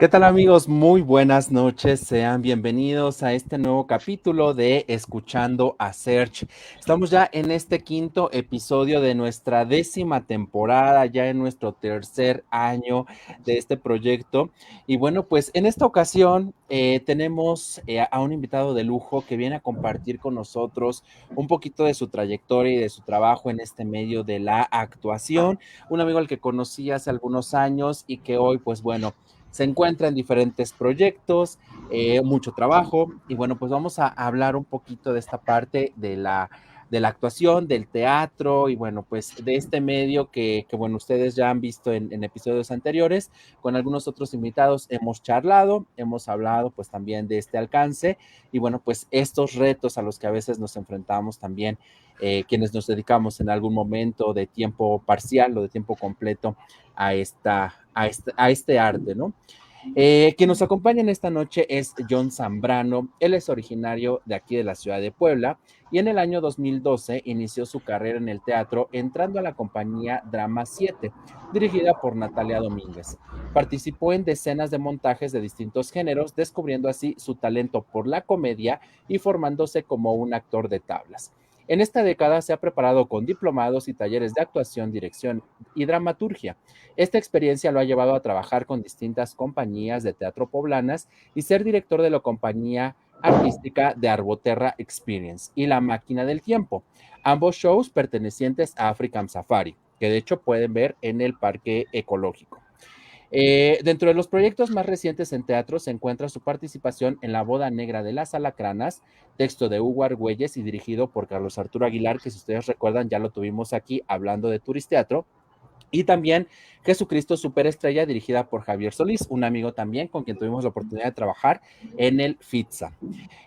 ¿Qué tal amigos? Muy buenas noches. Sean bienvenidos a este nuevo capítulo de Escuchando a Search. Estamos ya en este quinto episodio de nuestra décima temporada, ya en nuestro tercer año de este proyecto. Y bueno, pues en esta ocasión eh, tenemos eh, a un invitado de lujo que viene a compartir con nosotros un poquito de su trayectoria y de su trabajo en este medio de la actuación. Un amigo al que conocí hace algunos años y que hoy, pues bueno, se encuentra en diferentes proyectos, eh, mucho trabajo y bueno, pues vamos a hablar un poquito de esta parte de la, de la actuación, del teatro y bueno, pues de este medio que, bueno, ustedes ya han visto en, en, episodios anteriores, con algunos otros invitados hemos charlado, hemos hablado pues también de este alcance y bueno, pues estos retos a los que a veces nos enfrentamos también eh, quienes nos dedicamos en algún momento de tiempo parcial o de tiempo completo a, esta, a, este, a este arte, ¿no? Eh, quien nos acompaña en esta noche es John Zambrano. Él es originario de aquí de la ciudad de Puebla y en el año 2012 inició su carrera en el teatro entrando a la compañía Drama 7, dirigida por Natalia Domínguez. Participó en decenas de montajes de distintos géneros, descubriendo así su talento por la comedia y formándose como un actor de tablas. En esta década se ha preparado con diplomados y talleres de actuación, dirección y dramaturgia. Esta experiencia lo ha llevado a trabajar con distintas compañías de teatro poblanas y ser director de la compañía artística de Arboterra Experience y La Máquina del Tiempo, ambos shows pertenecientes a African Safari, que de hecho pueden ver en el Parque Ecológico. Eh, dentro de los proyectos más recientes en teatro se encuentra su participación en La Boda Negra de las Alacranas, texto de Hugo Argüelles y dirigido por Carlos Arturo Aguilar, que si ustedes recuerdan ya lo tuvimos aquí hablando de Turisteatro. Y también Jesucristo Superestrella, dirigida por Javier Solís, un amigo también con quien tuvimos la oportunidad de trabajar en el FITSA.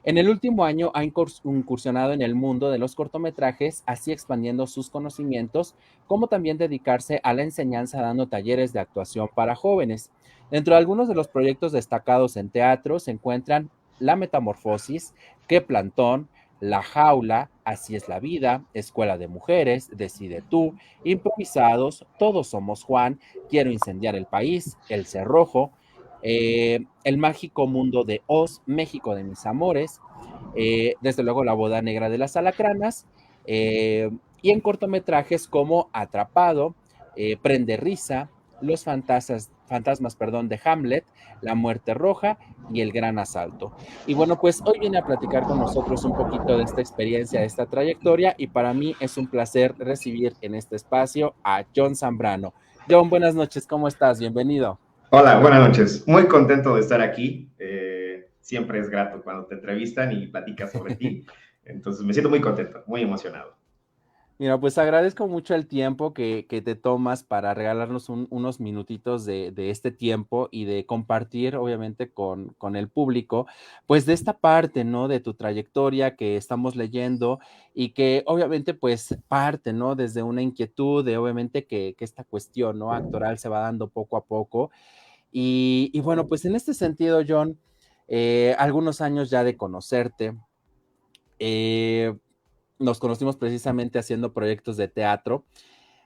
En el último año ha incursionado en el mundo de los cortometrajes, así expandiendo sus conocimientos, como también dedicarse a la enseñanza dando talleres de actuación para jóvenes. Dentro de algunos de los proyectos destacados en teatro se encuentran La Metamorfosis, Que Plantón, la Jaula, Así es la vida, Escuela de Mujeres, Decide tú, Improvisados, Todos somos Juan, Quiero incendiar el país, El Cerrojo, eh, El mágico mundo de Oz, México de mis amores, eh, desde luego La boda negra de las alacranas, eh, y en cortometrajes como Atrapado, Prende risa, Los fantasmas, fantasmas, perdón, de Hamlet, La Muerte Roja y El Gran Asalto. Y bueno, pues hoy viene a platicar con nosotros un poquito de esta experiencia, de esta trayectoria y para mí es un placer recibir en este espacio a John Zambrano. John, buenas noches, ¿cómo estás? Bienvenido. Hola, buenas noches. Muy contento de estar aquí. Eh, siempre es grato cuando te entrevistan y platicas sobre ti. Entonces me siento muy contento, muy emocionado. Mira, pues agradezco mucho el tiempo que, te tomas para regalarnos unos minutitos de, este tiempo y de compartir, obviamente, con, con, el público, pues de esta parte, ¿no? De tu trayectoria que estamos leyendo y que obviamente, pues parte, ¿no? Desde una inquietud de, obviamente, que, esta cuestión, ¿no? Actoral se va dando poco a poco. Y, bueno, pues en este sentido, John, eh, algunos años ya de conocerte, eh, nos conocimos precisamente haciendo proyectos de teatro.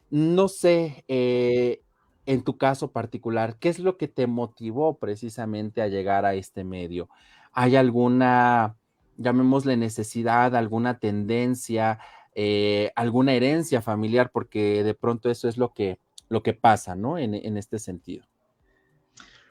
No sé, eh, en tu caso particular, ¿qué es lo que te motivó precisamente a llegar a este medio? ¿Hay alguna, llamémosle necesidad, alguna tendencia, eh, alguna herencia familiar? Porque de pronto eso es lo que, lo que pasa, ¿no? En, este sentido.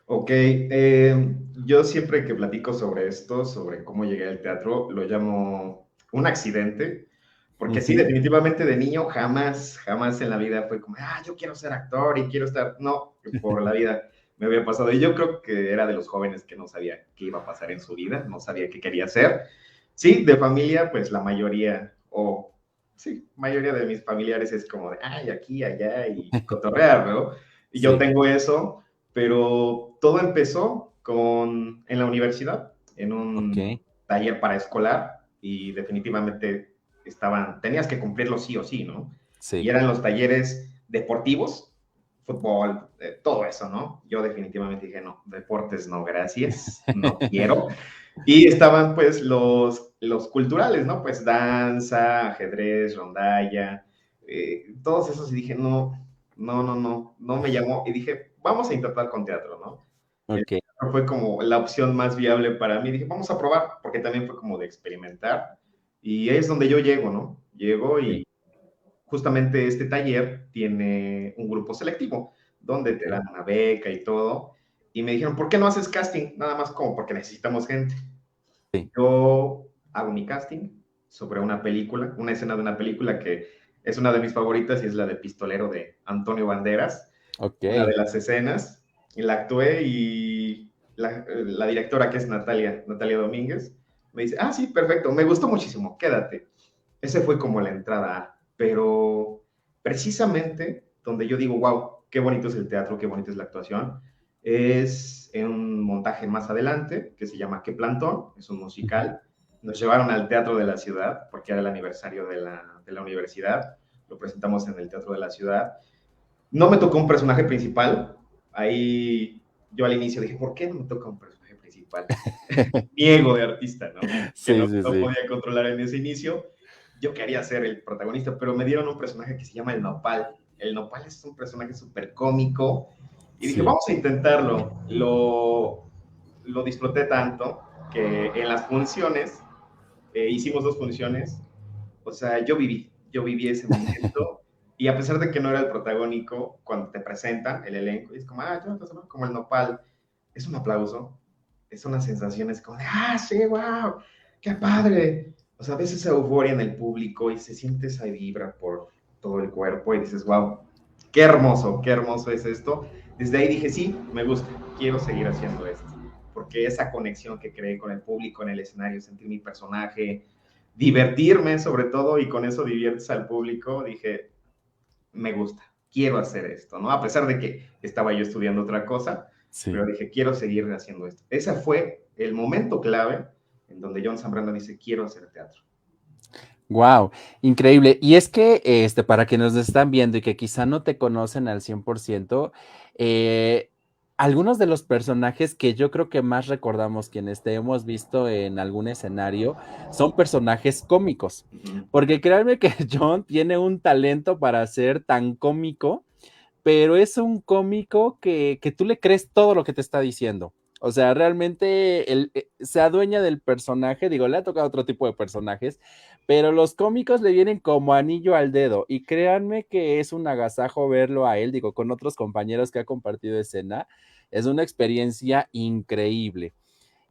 Ok, eh, yo siempre que platico sobre esto, sobre cómo llegué al teatro, lo llamo un accidente porque sí, definitivamente de niño jamás, jamás en la vida fue como, ah, yo quiero ser actor y quiero estar, no, por la vida me había pasado. Y yo creo que era de los jóvenes que no sabía qué iba a pasar en su vida, no sabía qué quería hacer. Sí, de familia, pues la mayoría, o sí, mayoría de mis familiares es como de, ay, aquí, allá, y cotorrear, ¿no? Y yo tengo eso, pero todo empezó con, en la universidad, en un taller para escolar, y definitivamente estaban, tenías que cumplirlo sí o sí, ¿no? Sí. Y eran los talleres deportivos, fútbol, eh, todo eso, ¿no? Yo definitivamente dije, no, deportes no, gracias, no quiero. Y estaban pues los, los culturales, ¿no? Pues danza, ajedrez, rondalla, eh, todos esos y dije, no, no, no, no, no me llamó. Y dije, vamos a intentar con teatro, ¿no? Okay. Fue como la opción más viable para mí. Dije, vamos a probar, porque también fue como de experimentar. Y ahí es donde yo llego, ¿no? Llego y justamente este taller tiene un grupo selectivo, donde te dan una beca y todo. Y me dijeron, ¿por qué no haces casting? Nada más como porque necesitamos gente. Yo hago mi casting sobre una película, una escena de una película que es una de mis favoritas y es la de Pistolero de Antonio Banderas. Okay. Una de las escenas. Y la actué y la, la, directora, que es Natalia, Natalia Domínguez, me dice, ah, sí, perfecto, me gustó muchísimo, quédate. Ese fue como la entrada, pero precisamente donde yo digo, wow, qué bonito es el teatro, qué bonita es la actuación, es en un montaje más adelante que se llama Qué Plantón, es un musical. Nos llevaron al Teatro de la Ciudad porque era el aniversario de la, de la universidad. Lo presentamos en el Teatro de la Ciudad. No me tocó un personaje principal. Ahí yo al inicio dije, ¿por qué no me toca un personaje principal? Mi ego de artista, ¿no? Sí, que no, sí, no sí. podía controlar en ese inicio. Yo quería ser el protagonista, pero me dieron un personaje que se llama el Nopal. El Nopal es un personaje súper cómico y dije, vamos a intentarlo. Lo, lo disfruté tanto que en las funciones, eh, hicimos dos funciones, o sea, yo viví, yo viví ese momento. y a pesar de que no era el protagónico, cuando te presentan el elenco, es como, ah, yo como el nopal, es un aplauso, es unas sensaciones como de, ah, sí, wow, qué padre. O sea, ves esa euforia en el público y se siente esa vibra por todo el cuerpo y dices, wow, qué hermoso, qué hermoso es esto desde ahí dije, sí, me gusta, quiero seguir haciendo esto, porque esa conexión que creé con el público en el escenario, sentir mi personaje, divertirme sobre todo, y con eso diviertes al público, dije, me gusta, quiero hacer esto, ¿no? A pesar de que estaba yo estudiando otra cosa, pero dije, quiero seguir haciendo esto. Ese fue el momento clave en donde John Zambrano dice, quiero hacer teatro. Wow, increíble. Y es que, este, para quienes nos están viendo y que quizá no te conocen al 100%, eh, algunos de los personajes que yo creo que más recordamos quienes te hemos visto en algún escenario son personajes cómicos. Porque créanme que John tiene un talento para ser tan cómico, pero es un cómico que, que tú le crees todo lo que te está diciendo. O sea, realmente él, eh, se adueña del personaje, digo, le ha tocado otro tipo de personajes, pero los cómicos le vienen como anillo al dedo y créanme que es un agasajo verlo a él, digo, con otros compañeros que ha compartido escena, es una experiencia increíble.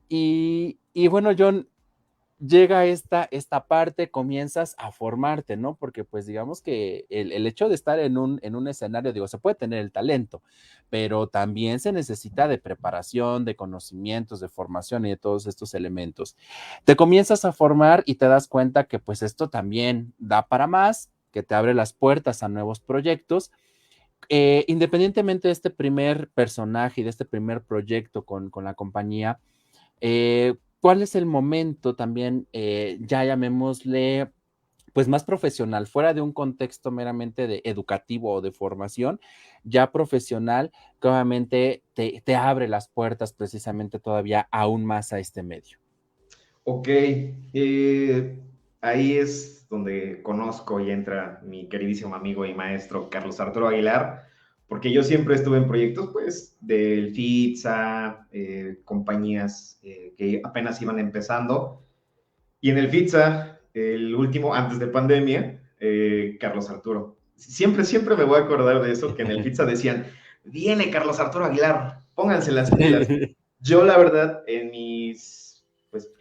Y, y bueno, John, llega esta, esta parte, comienzas a formarte, ¿no? Porque pues digamos que el, el, hecho de estar en un, en un escenario, digo, se puede tener el talento, pero también se necesita de preparación, de conocimientos, de formación y de todos estos elementos. Te comienzas a formar y te das cuenta que pues esto también da para más, que te abre las puertas a nuevos proyectos. Eh, independientemente de este primer personaje y de este primer proyecto con, con la compañía, eh, ¿Cuál es el momento también, eh, ya llamémosle, pues más profesional, fuera de un contexto meramente de educativo o de formación, ya profesional, que obviamente te, te abre las puertas precisamente todavía aún más a este medio? Ok, eh, ahí es donde conozco y entra mi queridísimo amigo y maestro Carlos Arturo Aguilar, porque yo siempre estuve en proyectos, pues, del FITSA, eh, compañías eh, que apenas iban empezando. Y en el FITSA, el último, antes de pandemia, eh, Carlos Arturo. Siempre, siempre me voy a acordar de eso, que en el FITSA decían, viene Carlos Arturo Aguilar, pónganse las pilas. Yo, la verdad, en mis, pues,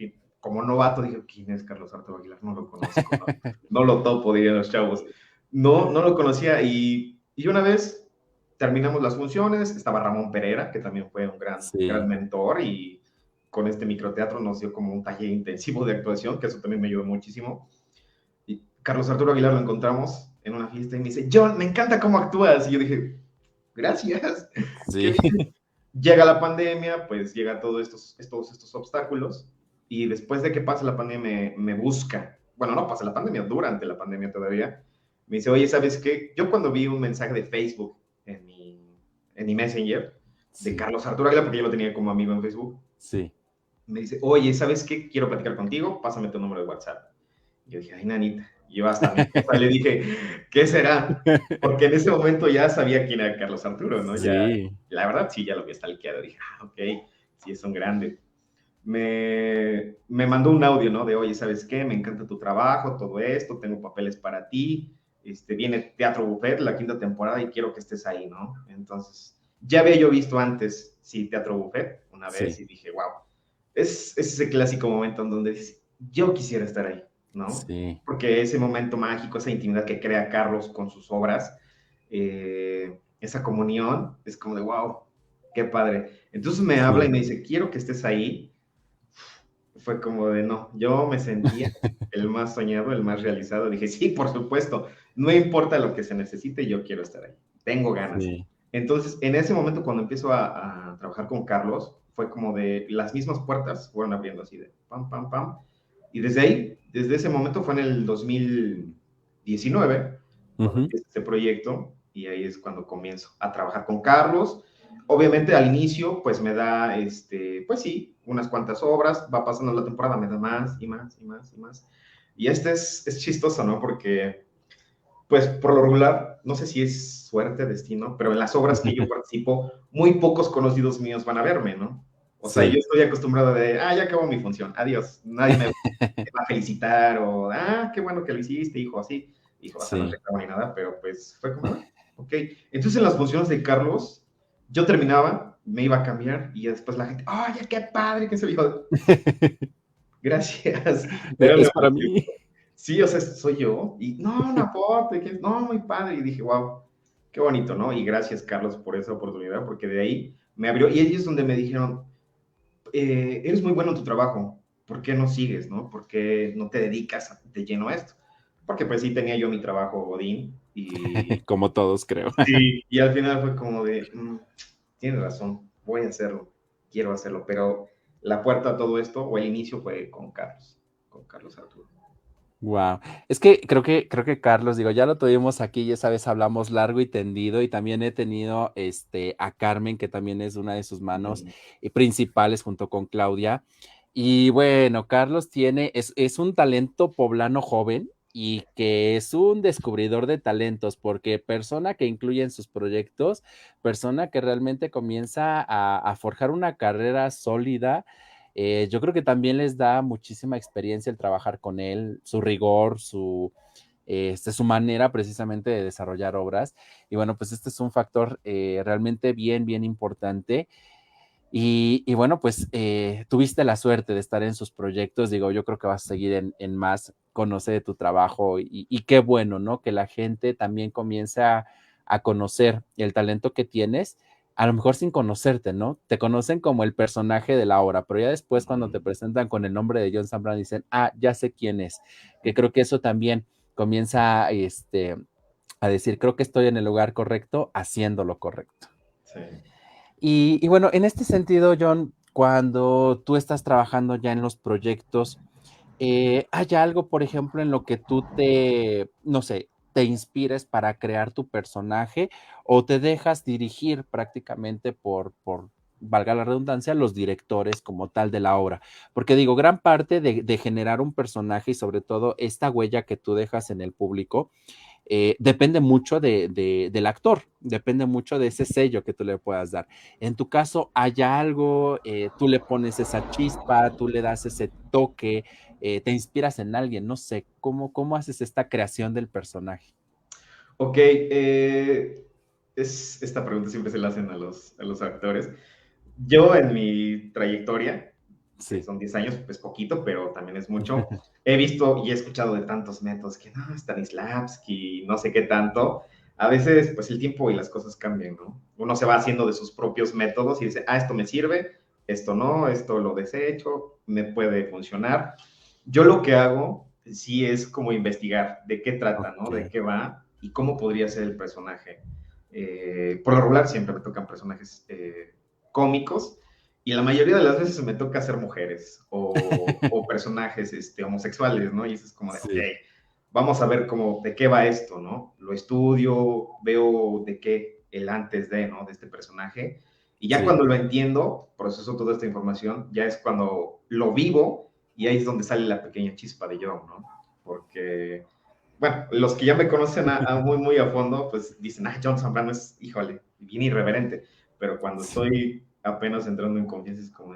como novato, dije, ¿quién es Carlos Arturo Aguilar? No lo conozco, no, no lo topo, dirían los chavos. No, no lo conocía y, y una vez terminamos las funciones, estaba Ramón Pereira, que también fue un gran, gran mentor y con este microteatro nos dio como un taller intensivo de actuación, que eso también me ayudó muchísimo. Y Carlos Arturo Aguilar lo encontramos en una fiesta y me dice, John, me encanta cómo actúas. Y yo dije, gracias. Sí. Llega la pandemia, pues llega todos estos, estos, estos obstáculos y después de que pase la pandemia me, me busca. Bueno, no pasa la pandemia, durante la pandemia todavía. Me dice, oye, ¿sabes qué? Yo cuando vi un mensaje de Facebook en mi, en mi Messenger, de Carlos Arturo Aguilar, porque yo lo tenía como amigo en Facebook. Sí. Me dice, oye, ¿sabes qué? Quiero platicar contigo, pásame tu número de WhatsApp. Yo dije, ay, nanita. Yo hasta le dije, ¿qué será? Porque en ese momento ya sabía quién era Carlos Arturo, ¿no? Sí. Ya, la verdad, sí, ya lo había stalkeado. Dije, ah, ok, sí, es un grande. Me, me mandó un audio, ¿no? De, oye, ¿sabes qué? Me encanta tu trabajo, todo esto, tengo papeles para ti. Este, viene Teatro Buffet, la quinta temporada, y quiero que estés ahí, ¿no? Entonces, ya había yo visto antes, sí, Teatro Buffet, una vez, Sí. y dije, wow, es, es ese clásico momento en donde dices, yo quisiera estar ahí, ¿no? Sí. porque ese momento mágico, esa intimidad que crea Carlos con sus obras, eh, esa comunión, es como de wow, qué padre. Entonces me habla y me dice, quiero que estés ahí. Fue como de no, yo me sentía el más soñado, el más realizado. Dije, sí, por supuesto, no importa lo que se necesite, yo quiero estar ahí. Tengo ganas. Sí. Entonces, en ese momento, cuando empiezo a, a trabajar con Carlos, fue como de las mismas puertas fueron abriendo así de pam, pam, pam. Y desde ahí, desde ese momento fue en el 2019, cuando Ujú. empieza este proyecto, y ahí es cuando comienzo a trabajar con Carlos. Obviamente al inicio, pues me da, este, pues sí, unas cuantas obras, va pasando la temporada, me da más y más y más y más. Y este es, es chistoso, ¿no? Porque, pues por lo regular, no sé si es suerte, destino, pero en las obras que yo participo, muy pocos conocidos míos van a verme, ¿no? O sea, Sí. yo estoy acostumbrado de, ah, ya acabó mi función, adiós, nadie me va a felicitar o, ah, qué bueno que lo hiciste, hijo, así. Hijo, o sea, no Sí. reclamo ni nada, pero pues fue como, ah, ok. Entonces en las funciones de Carlos, yo terminaba, me iba a cambiar y después la gente, oye, qué padre que se dijo. Gracias. Pero es para mí. Sí, o sea, soy yo. Y no, una foto, y que- no, muy padre. Y dije, wow, qué bonito, ¿no? Y gracias, Carlos, por esa oportunidad, porque de ahí me abrió. Y ahí es donde me dijeron, eh, eres muy bueno en tu trabajo, ¿por qué no sigues, no? ¿Por qué no te dedicas de lleno a esto? Porque pues sí tenía yo mi trabajo Godín y, Como todos, creo. sí, y al final fue como de, mm, tienes razón, voy a hacerlo, quiero hacerlo, pero la puerta a todo esto o el inicio fue con Carlos, con Carlos Arturo. Wow. Es que creo que creo que Carlos, digo, ya lo tuvimos aquí y esa vez hablamos largo y tendido y también he tenido este a Carmen, que también es una de sus manos eh, principales junto con Claudia. Y bueno, Carlos tiene, es, es un talento poblano joven y que es un descubridor de talentos, porque persona que incluye en sus proyectos, persona que realmente comienza a, forjar una carrera sólida. eh, yo creo que también les da muchísima experiencia el trabajar con él, su rigor, su, este, su manera precisamente de desarrollar obras. Y bueno, pues este es un factor eh, realmente bien, bien importante. Y, y bueno, pues eh, tuviste la suerte de estar en sus proyectos. Digo, yo creo que vas a seguir en, en más, conoce de tu trabajo y, y, qué bueno, ¿no? Que la gente también comience a, conocer el talento que tienes, a lo mejor sin conocerte, ¿no? Te conocen como el personaje de la obra, pero ya después cuando te presentan con el nombre de John Zambran dicen, ah, ya sé quién es. Que creo que eso también comienza este, a decir, creo que estoy en el lugar correcto, haciendo lo correcto. Sí. Y, y, bueno, en este sentido, John, cuando tú estás trabajando ya en los proyectos, eh, ¿hay algo, por ejemplo, en lo que tú te, no sé, te inspires para crear tu personaje o te dejas dirigir prácticamente por, por valga la redundancia, los directores como tal de la obra? Porque digo, gran parte de, generar un personaje y sobre todo esta huella que tú dejas en el público, eh, depende mucho de, del actor, depende mucho de ese sello que tú le puedas dar. En tu caso, hay algo, eh, tú le pones esa chispa, tú le das ese toque, eh, te inspiras en alguien, no sé, ¿cómo, cómo haces esta creación del personaje? Ok, eh, es, esta pregunta siempre se la hacen a los, a los actores. Yo en mi trayectoria, Sí. son 10 años, pues poquito, pero también es mucho. He visto y he escuchado de tantos métodos que no, Stanislavski, no sé qué tanto. A veces, pues el tiempo y las cosas cambian, ¿no? Uno se va haciendo de sus propios métodos y dice, ah, esto me sirve, esto no, esto lo desecho, me puede funcionar. Yo lo que hago, sí es como investigar de qué trata, ¿no? De qué va y cómo podría ser el personaje. Eh, por lo regular siempre me tocan personajes eh, cómicos y la mayoría de las veces me toca hacer mujeres o, o personajes este, homosexuales, ¿no? Y eso es como de, sí. vamos a ver cómo, de qué va esto, ¿no? Lo estudio, veo de qué el antes de, ¿no? De este personaje. Y ya cuando lo entiendo, proceso toda esta información, ya es cuando lo vivo y ahí es donde sale la pequeña chispa de yo, ¿no? Porque, bueno, los que ya me conocen a, muy, muy a fondo, pues dicen, ah, John Zambrano es, híjole, bien irreverente. Pero cuando estoy apenas entrando en confianza, es como,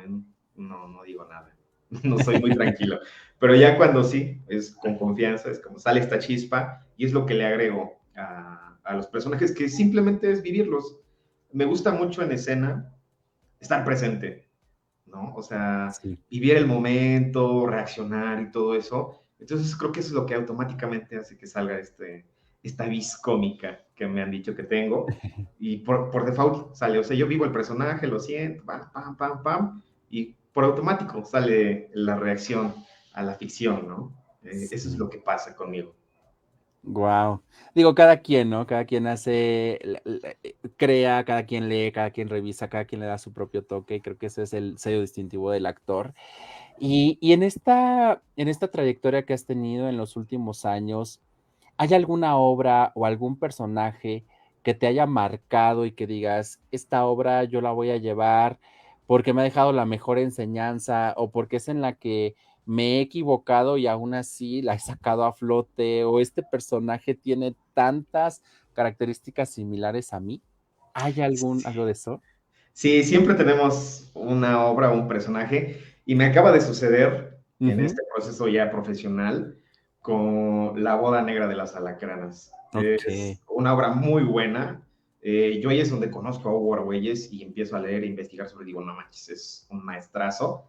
no, no digo nada. No soy muy tranquilo. Pero ya cuando sí, es con confianza, es como sale esta chispa y es lo que le agrego a, a los personajes, que simplemente es vivirlos. Me gusta mucho en escena estar presente, ¿no? O sea, vivir el momento, reaccionar y todo eso. Entonces creo que eso es lo que automáticamente hace que salga este, esta vis cómica que me han dicho que tengo. Y por, por default sale, o sea, yo vivo el personaje, lo siento, pam, pam, pam, pam, y por automático sale la reacción a la ficción, ¿no? Eh, eso es lo que pasa conmigo. Wow. Digo, cada quien, ¿no? Cada quien hace, crea, cada quien lee, cada quien revisa, cada quien le da su propio toque y creo que ese es el sello distintivo del actor. Y, y en, esta, en esta trayectoria que has tenido en los últimos años, ¿hay alguna obra o algún personaje que te haya marcado y que digas, esta obra yo la voy a llevar porque me ha dejado la mejor enseñanza o porque es en la que me he equivocado y aún así la he sacado a flote o este personaje tiene tantas características similares a mí. ¿Hay algún algo de eso? Sí, siempre tenemos una obra o un personaje y me acaba de suceder en este proceso ya profesional con La boda negra de las alacranas. Es una obra muy buena. Eh, yo ahí es donde conozco a Hugo Arguelles y empiezo a leer e investigar sobre, digo, no manches, es un maestrazo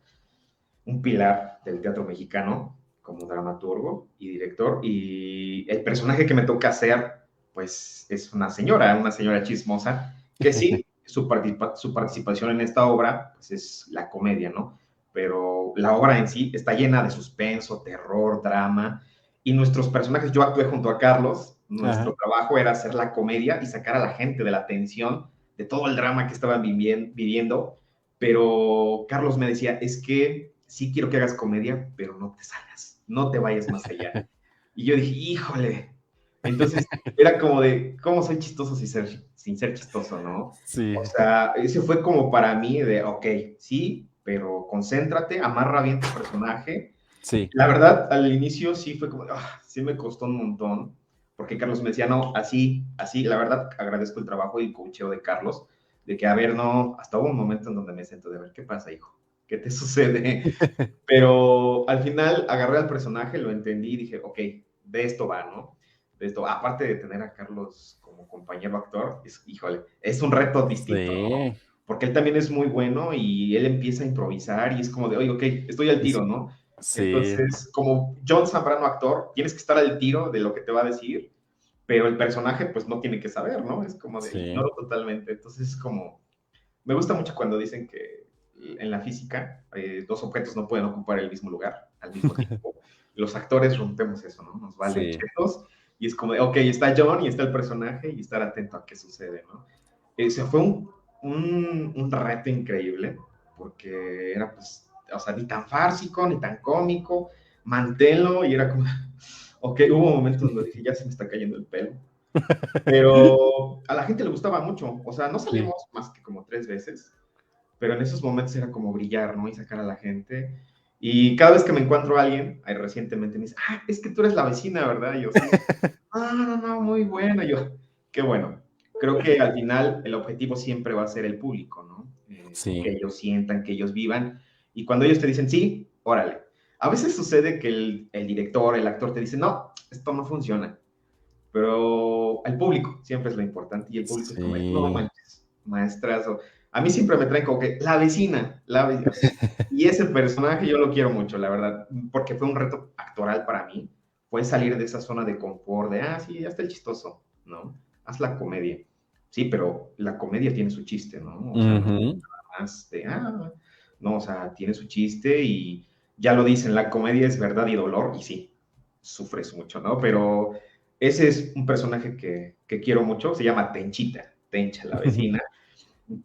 un pilar del teatro mexicano como dramaturgo y director. Y el personaje que me toca hacer, pues es una señora, una señora chismosa, que sí, su, su participación en esta obra, pues es la comedia, ¿no? Pero la obra en sí está llena de suspenso, terror, drama. Y nuestros personajes, yo actué junto a Carlos, nuestro trabajo era hacer la comedia y sacar a la gente de la tensión, de todo el drama que estaban viviendo. Pero Carlos me decía, es que sí quiero que hagas comedia, pero no te salgas, no te vayas más allá. Y yo dije, híjole. Entonces era como de, ¿cómo soy chistoso sin ser, sin ser chistoso, no? Sí. O sea, ese fue como para mí de, ok, sí, pero concéntrate, amarra bien tu personaje. Sí. La verdad, al inicio sí fue como, ah, sí me costó un montón, porque Carlos me decía, no, así, así, la verdad agradezco el trabajo y el coacheo de Carlos, de que, a ver, no, hasta hubo un momento en donde me siento de, ver, ¿qué pasa, hijo? ¿Qué te sucede? Pero al final agarré al personaje, lo entendí y dije, ok, de esto va, ¿no? De esto, aparte de tener a Carlos como compañero actor, es, híjole, es un reto distinto, ¿no? Porque él también es muy bueno y él empieza a improvisar y es como de, oye, ok, estoy al tiro, ¿no? Sí. Entonces, como John Zambrano actor, tienes que estar al tiro de lo que te va a decir, pero el personaje pues no tiene que saber, ¿no? Es como de, sí. totalmente. Entonces, es como, me gusta mucho cuando dicen que en la física, eh, dos objetos no pueden ocupar el mismo lugar al mismo tiempo. Los actores rompemos eso, ¿no? Nos valen chetos y es como, ok, está John y está el personaje y estar atento a qué sucede, ¿no? Ese fue un, un, un, reto increíble porque era, pues, o sea, ni tan fársico, ni tan cómico, manténlo y era como, ok, hubo momentos donde dije, ya se me está cayendo el pelo. Pero a la gente le gustaba mucho, o sea, no salimos más que como tres veces, pero en esos momentos era como brillar, ¿no? Y sacar a la gente. Y cada vez que me encuentro a alguien, ahí recientemente me dice, ah, es que tú eres la vecina, ¿verdad? Y yo, ah, no, no, muy bueno. yo, qué bueno. Creo que al final el objetivo siempre va a ser el público, ¿no? Eh, sí. Que ellos sientan, que ellos vivan. Y cuando ellos te dicen, sí, órale. A veces sucede que el, el director, el actor te dice, no, esto no funciona. Pero el público siempre es lo importante. Y el público es como, no manches, maestras, o a mí siempre me traen como que la vecina, la vecina. Y ese personaje yo lo quiero mucho, la verdad, porque fue un reto actoral para mí. Fue salir de esa zona de confort, de, ah, sí, ya está el chistoso, ¿no? Haz la comedia. Sí, pero la comedia tiene su chiste, ¿no? O sea, más de, ah, no, o sea, tiene su chiste y ya lo dicen, la comedia es verdad y dolor, y sí, sufres mucho, ¿no? Pero ese es un personaje que, que quiero mucho, se llama Tenchita, Tencha, la vecina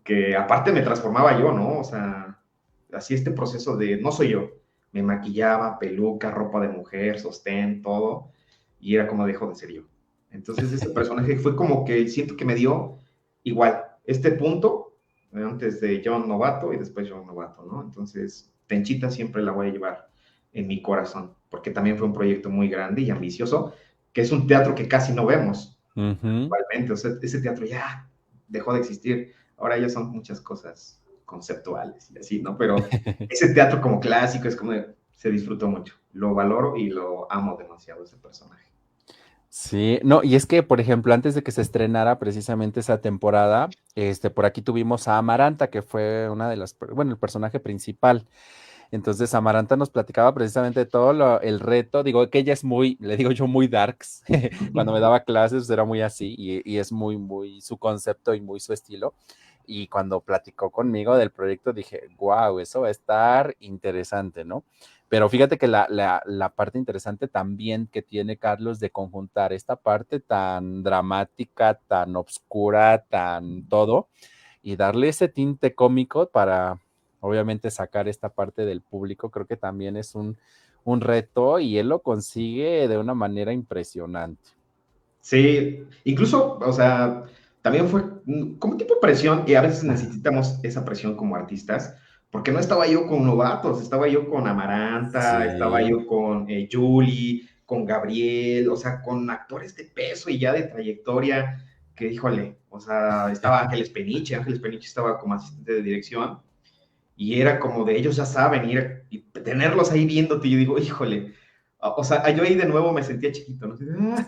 que aparte me transformaba yo, ¿no? O sea, así este proceso de, no soy yo, me maquillaba, peluca, ropa de mujer, sostén, todo, y era como dejo de ser yo. Entonces ese personaje fue como que siento que me dio igual, este punto, antes de John Novato y después John Novato, ¿no? Entonces, Tenchita siempre la voy a llevar en mi corazón, porque también fue un proyecto muy grande y ambicioso, que es un teatro que casi no vemos, igualmente, o sea, ese teatro ya dejó de existir, ahora ya son muchas cosas conceptuales y así, ¿no? Pero ese teatro como clásico es como se disfrutó mucho, lo valoro y lo amo demasiado ese personaje. Sí, no, y es que, por ejemplo, antes de que se estrenara precisamente esa temporada, este, por aquí tuvimos a Amaranta, que fue una de las, bueno, el personaje principal. Entonces, Amaranta nos platicaba precisamente todo el reto. Digo que ella es muy, le digo yo, muy darks. Cuando me daba clases era muy así y, y, es muy, muy su concepto y muy su estilo. Y cuando platicó conmigo del proyecto dije, wow, eso va a estar interesante, ¿no? Pero fíjate que la, la, parte interesante también que tiene Carlos de conjuntar esta parte tan dramática, tan oscura, tan todo, y darle ese tinte cómico para, obviamente, sacar esta parte del público, creo que también es un, un reto y él lo consigue de una manera impresionante. Sí, incluso, o sea, también fue como tipo presión, y a veces necesitamos esa presión como artistas, porque no estaba yo con novatos, estaba yo con Amaranta, estaba yo con eh, Julie, con Gabriel, o sea, con actores de peso y ya de trayectoria, que híjole, o sea, estaba Ángeles Peniche, Ángeles Peniche estaba como asistente de dirección, y era como de ellos ya saben, ir y tenerlos ahí viéndote, y yo digo, híjole, o sea, yo ahí de nuevo me sentía chiquito, ¿no? Ah",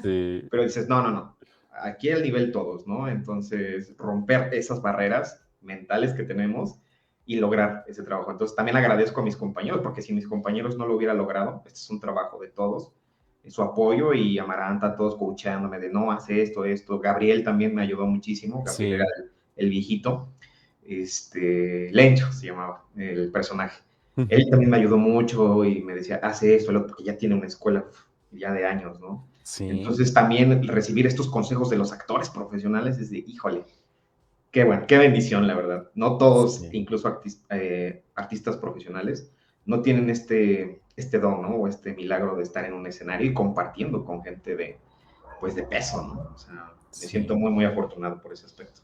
pero dices, no, no, no, aquí el nivel todos, ¿no? Entonces, romper esas barreras mentales que tenemos y lograr ese trabajo. Entonces también agradezco a mis compañeros, porque si mis compañeros no lo hubiera logrado, este es un trabajo de todos, su apoyo y Amaranta, todos escuchándome de no, hace esto, esto. Gabriel también me ayudó muchísimo, Gabriel era el, viejito, este, Lencho se llamaba el personaje. Él también me ayudó mucho y me decía, hace esto, porque ya tiene una escuela ya de años, ¿no? Sí. Entonces también recibir estos consejos de los actores profesionales es de, híjole, Qué bueno, qué bendición, la verdad. No todos, incluso eh, artistas profesionales, no tienen este, este don, ¿no? O este milagro de estar en un escenario y compartiendo con gente de, pues, de peso, ¿no? O sea, me siento muy, muy afortunado por ese aspecto.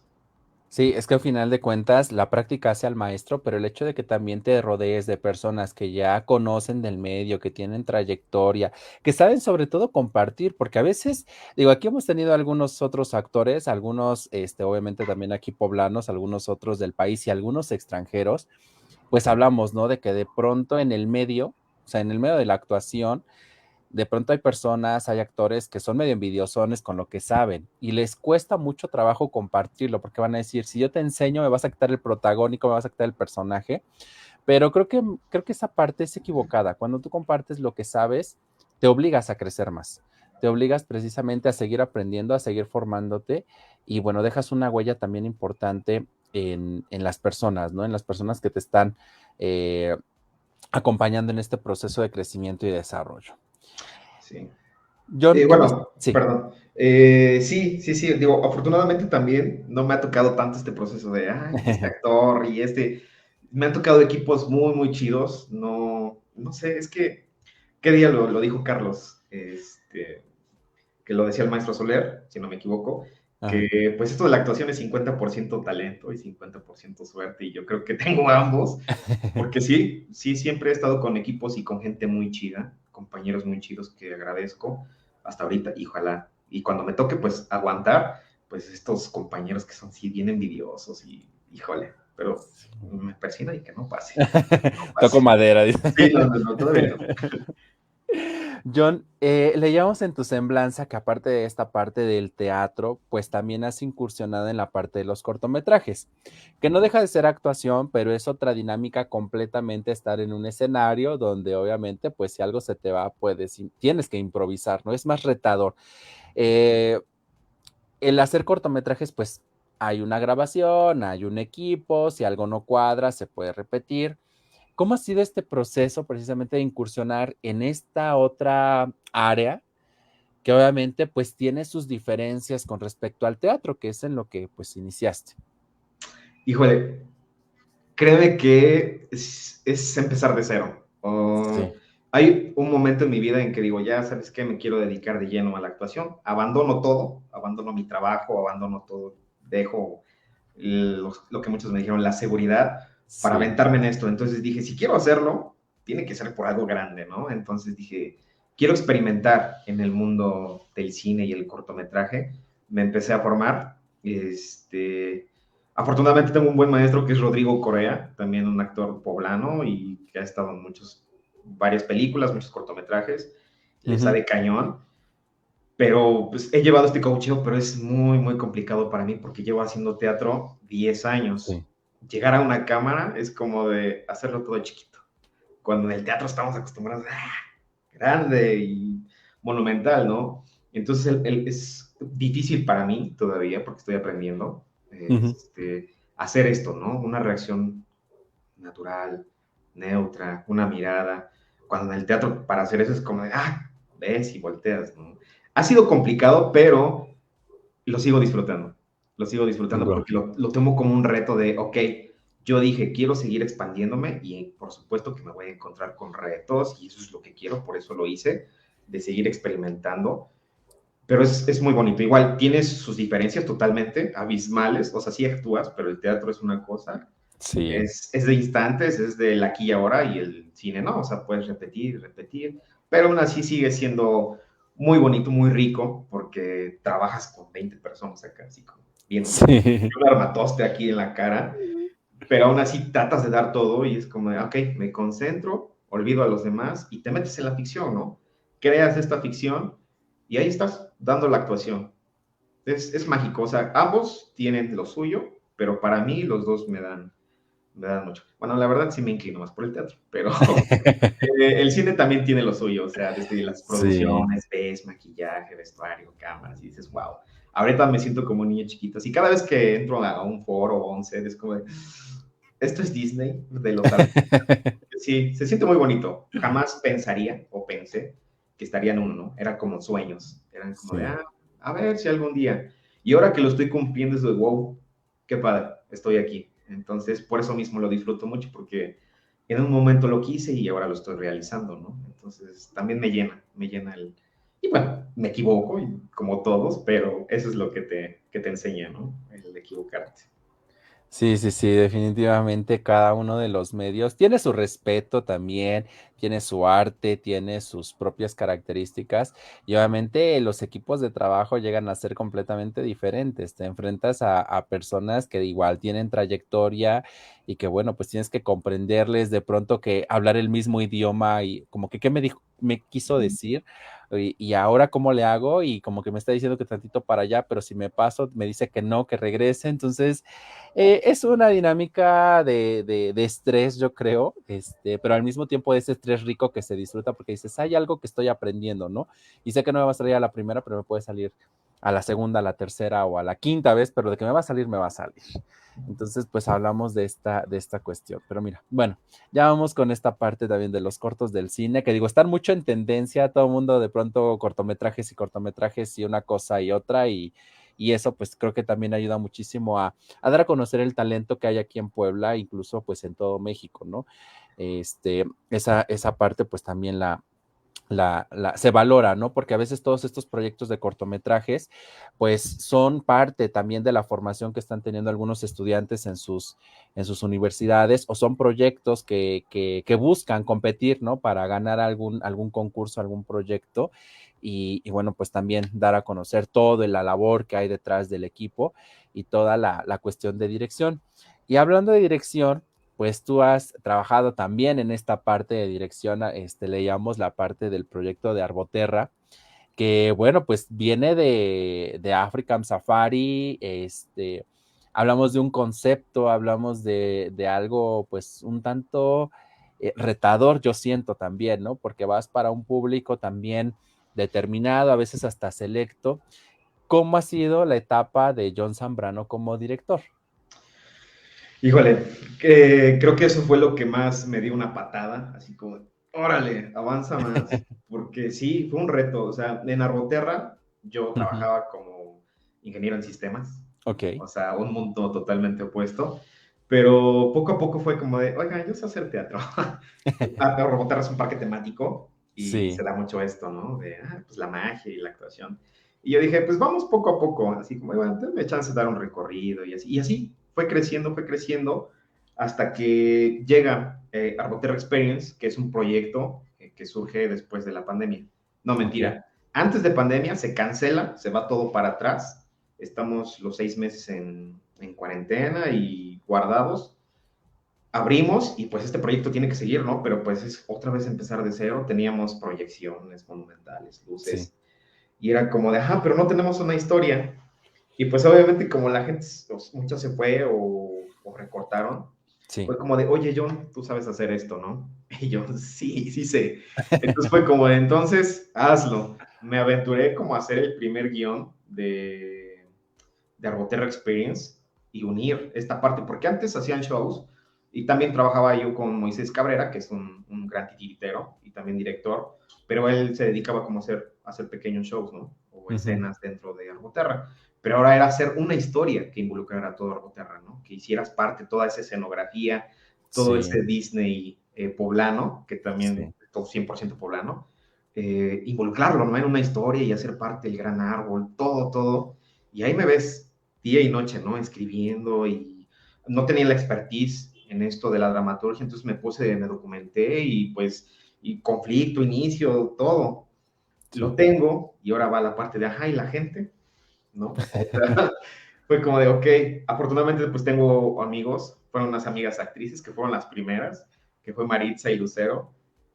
Sí, es que al final de cuentas la práctica hace al maestro, pero el hecho de que también te rodees de personas que ya conocen del medio, que tienen trayectoria, que saben sobre todo compartir, porque a veces, digo, aquí hemos tenido algunos otros actores, algunos, este, obviamente también aquí poblanos, algunos otros del país y algunos extranjeros, pues hablamos, ¿no? De que de pronto en el medio, o sea, en el medio de la actuación, de pronto hay personas, hay actores que son medio envidiosones con lo que saben y les cuesta mucho trabajo compartirlo porque van a decir, si yo te enseño me vas a quitar el protagónico, me vas a quitar el personaje, pero creo que, creo que esa parte es equivocada. Cuando tú compartes lo que sabes, te obligas a crecer más, te obligas precisamente a seguir aprendiendo, a seguir formándote y bueno, dejas una huella también importante en, las personas, ¿no? En las personas que te están eh, acompañando en este proceso de crecimiento y desarrollo. Sí. Yo, eh, bueno, sí. perdón. Eh, sí, sí, sí. Digo, afortunadamente también no me ha tocado tanto este proceso de, este actor y este. Me han tocado equipos muy, muy chidos. No, no sé, es que, ¿qué día lo, lo dijo Carlos? Este, que lo decía el maestro Soler, si no me equivoco, que pues esto de la actuación es 50% talento y 50% suerte, y yo creo que tengo ambos, porque sí, sí, siempre he estado con equipos y con gente muy chida, compañeros muy chidos que agradezco hasta ahorita, y ojalá, y cuando me toque pues aguantar, pues estos compañeros que son sí bien envidiosos y híjole, pero me persino y que no pase. Toco madera. Sí, no, no, todavía no. John, eh, leíamos en tu semblanza que aparte de esta parte del teatro, pues también has incursionado en la parte de los cortometrajes, que no deja de ser actuación, pero es otra dinámica completamente estar en un escenario donde obviamente, pues si algo se te va, puedes, tienes que improvisar, ¿no? Es más retador. Eh, el hacer cortometrajes, pues hay una grabación, hay un equipo, si algo no cuadra, se puede repetir ¿Cómo ha sido este proceso precisamente de incursionar en esta otra área que obviamente pues tiene sus diferencias con respecto al teatro, que es en lo que pues iniciaste? Híjole, créeme que es, empezar de cero. Hay un momento en mi vida en que digo, ya sabes qué, me quiero dedicar de lleno a la actuación, abandono todo, abandono mi trabajo, abandono todo, dejo lo que muchos me dijeron, la seguridad para aventarme en esto. Entonces dije, si quiero hacerlo, tiene que ser por algo grande, ¿no? Entonces dije, quiero experimentar en el mundo del cine y el cortometraje. Me empecé a formar. Este, afortunadamente tengo un buen maestro que es Rodrigo Correa, también un actor poblano y que ha estado en muchos, varias películas, muchos cortometrajes. Le de cañón. Pero pues he llevado este coaching, pero es muy, muy complicado para mí porque llevo haciendo teatro 10 años. Llegar a una cámara es como de hacerlo todo chiquito. Cuando en el teatro estamos acostumbrados a ¡ah! grande y monumental, ¿no? Entonces es difícil para mí todavía porque estoy aprendiendo este, hacer esto, ¿no? Una reacción natural, neutra, una mirada. Cuando en el teatro para hacer eso es como de, ah, ves y volteas, ¿no? Ha sido complicado, pero lo sigo disfrutando. Lo sigo disfrutando porque lo, lo tomo como un reto de, ok, yo dije, quiero seguir expandiéndome y por supuesto que me voy a encontrar con retos y eso es lo que quiero, por eso lo hice, de seguir experimentando. Pero es, es muy bonito. Igual tienes sus diferencias totalmente abismales, o sea, sí actúas, pero el teatro es una cosa. Sí. Es, es de instantes, es de la aquí y ahora y el cine, ¿no? O sea, puedes repetir y repetir, pero aún así sigue siendo muy bonito, muy rico, porque trabajas con 20 personas acá, así como bien, sí. un armatoste aquí en la cara pero aún así tratas de dar todo y es como, de, ok, me concentro, olvido a los demás y te metes en la ficción, ¿no? Creas esta ficción y ahí estás dando la actuación. Es, es mágico, o sea, ambos tienen lo suyo, pero para mí los dos me dan, me dan mucho. Bueno, la verdad sí me inclino más por el teatro, pero eh, el cine también tiene lo suyo, o sea, desde las producciones, ves, maquillaje, vestuario, cámaras, y dices, wow. Ahorita me siento como un niño chiquito, así cada vez que entro a un foro o un set, es como de, esto es Disney de los Sí, se siente muy bonito. Jamás pensaría o pensé que estaría en uno, ¿no? Eran como sueños. Eran como de, ah, a ver si algún día. Y ahora que lo estoy cumpliendo es de, wow, qué padre, estoy aquí. Entonces, por eso mismo lo disfruto mucho, porque en un momento lo quise y ahora lo estoy realizando, ¿no? Entonces, también me llena, me llena el... Y bueno, me equivoco, como todos, pero eso es lo que te, que te enseña, ¿no? El equivocarte. Sí, sí, sí, definitivamente cada uno de los medios tiene su respeto también, tiene su arte, tiene sus propias características y obviamente los equipos de trabajo llegan a ser completamente diferentes. Te enfrentas a, personas que igual tienen trayectoria y que bueno, pues tienes que comprenderles de pronto que hablar el mismo idioma y como que qué me dijo, me quiso decir y, ahora cómo le hago y como que me está diciendo que tantito para allá, pero si me paso me dice que no, que regrese. Entonces eh, es una dinámica de, de, estrés, yo creo, este, pero al mismo tiempo ese estrés rico que se disfruta porque dices, hay algo que estoy aprendiendo, ¿no? Y sé que no me va a salir a la primera, pero me puede salir a la segunda, a la tercera o a la quinta vez, pero de que me va a salir, me va a salir. Entonces, pues hablamos de esta, de esta cuestión. Pero mira, bueno, ya vamos con esta parte también de los cortos del cine, que digo, están mucho en tendencia, todo el mundo de pronto cortometrajes y cortometrajes y una cosa y otra, y, y eso pues creo que también ayuda muchísimo a, a, dar a conocer el talento que hay aquí en Puebla, incluso pues en todo México, ¿no? Este, esa, esa parte pues también la, la, se valora, ¿no? Porque a veces todos estos proyectos de cortometrajes, pues son parte también de la formación que están teniendo algunos estudiantes en sus, universidades o son proyectos que, buscan competir, ¿no? Para ganar algún, concurso, algún proyecto. Y, bueno, pues también dar a conocer todo la labor que hay detrás del equipo y toda la, la cuestión de dirección. Y hablando de dirección, pues tú has trabajado también en esta parte de dirección, este, leíamos la parte del proyecto de Arboterra, que bueno, pues viene de, de African Safari, este, hablamos de un concepto, hablamos de, de algo pues un tanto eh, retador, yo siento también, ¿no? Porque vas para un público también determinado, a veces hasta selecto. ¿Cómo ha sido la etapa de John Zambrano como director? Híjole, creo que eso fue lo que más me dio una patada, así como, órale, avanza más, porque sí, fue un reto. O sea, en Arboterra yo trabajaba como ingeniero en sistemas. Ok. O sea, un mundo totalmente opuesto. Pero poco a poco fue como de, oiga, yo sé hacer teatro. Arboterra es un parque temático y se da mucho esto, ¿no? De, ah, pues la magia y la actuación. Y yo dije, pues vamos poco a poco, así como, bueno, me chance de dar un recorrido y así. Y así fue creciendo, fue creciendo, hasta que llega eh, Arboterra Experience, que es un proyecto eh, que surge después de la pandemia. No, mentira. Antes de pandemia se cancela, se va todo para atrás. Estamos los seis meses en, en cuarentena y guardados. Abrimos y pues este proyecto tiene que seguir, ¿no? Pero pues es otra vez empezar de cero. Teníamos proyecciones monumentales, luces. Y era como de, ajá, pero no tenemos una historia. Y pues obviamente como la gente, muchos se fue o, recortaron, fue como de, oye John, tú sabes hacer esto, ¿no? Y yo, sí, sí sé. Entonces fue como de, entonces, hazlo. Me aventuré como a hacer el primer guion de, de Arboterra Experience y unir esta parte, porque antes hacían shows y también trabajaba yo con Moisés Cabrera, que es un, un gran titiritero y también director, pero él se dedicaba como a hacer, a hacer pequeños shows, ¿no? O escenas dentro de Arboterra pero ahora era hacer una historia que involucrara a todo Arboterra, ¿no? Que hicieras parte, toda esa escenografía, todo ese Disney eh, poblano, que también es todo 100% poblano, eh, involucrarlo, ¿no? En una historia y hacer parte del gran árbol, todo, todo. Y ahí me ves día y noche, ¿no? Escribiendo y no tenía la expertise en esto de la dramaturgia, entonces me puse, me documenté y pues, y conflicto, inicio, todo. Lo tengo y ahora va la parte de, ajá, y la gente, ¿no? fue como de, ok, afortunadamente pues tengo amigos, fueron unas amigas actrices que fueron las primeras, que fue Maritza y Lucero.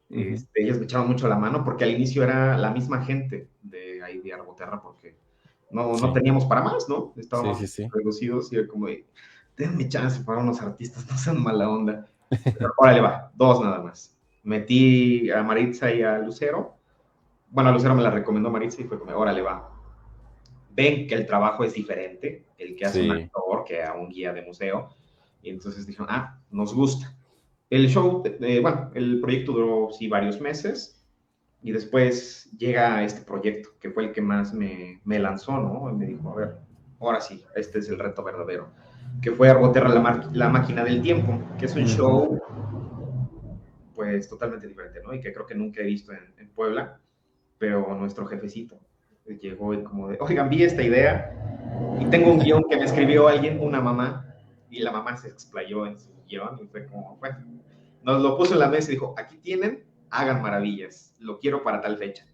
este, ellas me echaron mucho la mano porque al inicio era la misma gente de ahí de Arboterra porque no, no teníamos para más, ¿no? Estábamos reducidos y era como de, denme chance para unos artistas, no sean mala onda. Pero órale va, dos nada más. Metí a Maritza y a Lucero. Bueno, a Lucero me la recomendó Maritza y fue como, órale va, ven que el trabajo es diferente, el que hace un actor que a un guía de museo. Y entonces dijeron, ah, nos gusta. El show, bueno, el proyecto duró sí varios meses y después llega este proyecto que fue el que más me, me lanzó, ¿no? Y me dijo, a ver, ahora sí, este es el reto verdadero, que fue Arboterra la, la máquina del tiempo, que es un show pues totalmente diferente, ¿no? Y que creo que nunca he visto en, en Puebla, pero nuestro jefecito, llegó y como de, oigan, vi esta idea y tengo un guion que me escribió alguien, una mamá, y la mamá se explayó en su guion y fue como, bueno, nos lo puso en la mesa y dijo, aquí tienen, hagan maravillas, lo quiero para tal fecha.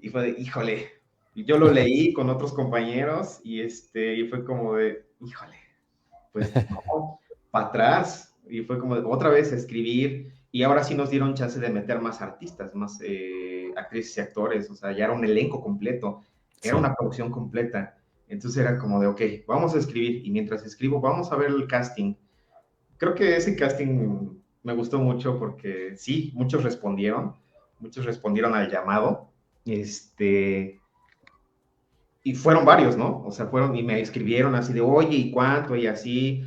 Y fue de, híjole, yo lo leí con otros compañeros y, este, y fue como de, híjole, pues no, para atrás. Y fue como de, otra vez escribir y ahora sí nos dieron chance de meter más artistas, más... Eh, actrices y actores, o sea, ya era un elenco completo, era una producción completa. Entonces era como de, ok, vamos a escribir y mientras escribo, vamos a ver el casting. Creo que ese casting me gustó mucho porque sí, muchos respondieron, muchos respondieron al llamado, este, y fueron varios, ¿no? O sea, fueron y me escribieron así de, oye, ¿y cuánto? Y así.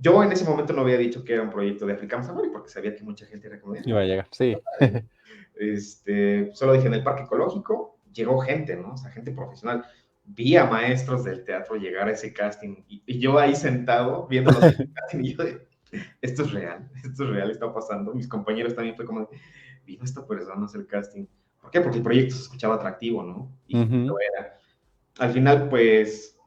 Yo en ese momento no había dicho que era un proyecto de African Safari porque sabía que mucha gente era como... Iba a llegar, sí. Este, solo dije en el parque ecológico, llegó gente, ¿no? O sea, gente profesional. Vi a maestros del teatro llegar a ese casting y, yo ahí sentado viendo los casting y yo de, esto es real, esto es real, está pasando. Mis compañeros también fue como, vino esta persona a hacer casting. ¿Por qué? Porque el proyecto se escuchaba atractivo, ¿no? Y lo era. Al final, pues,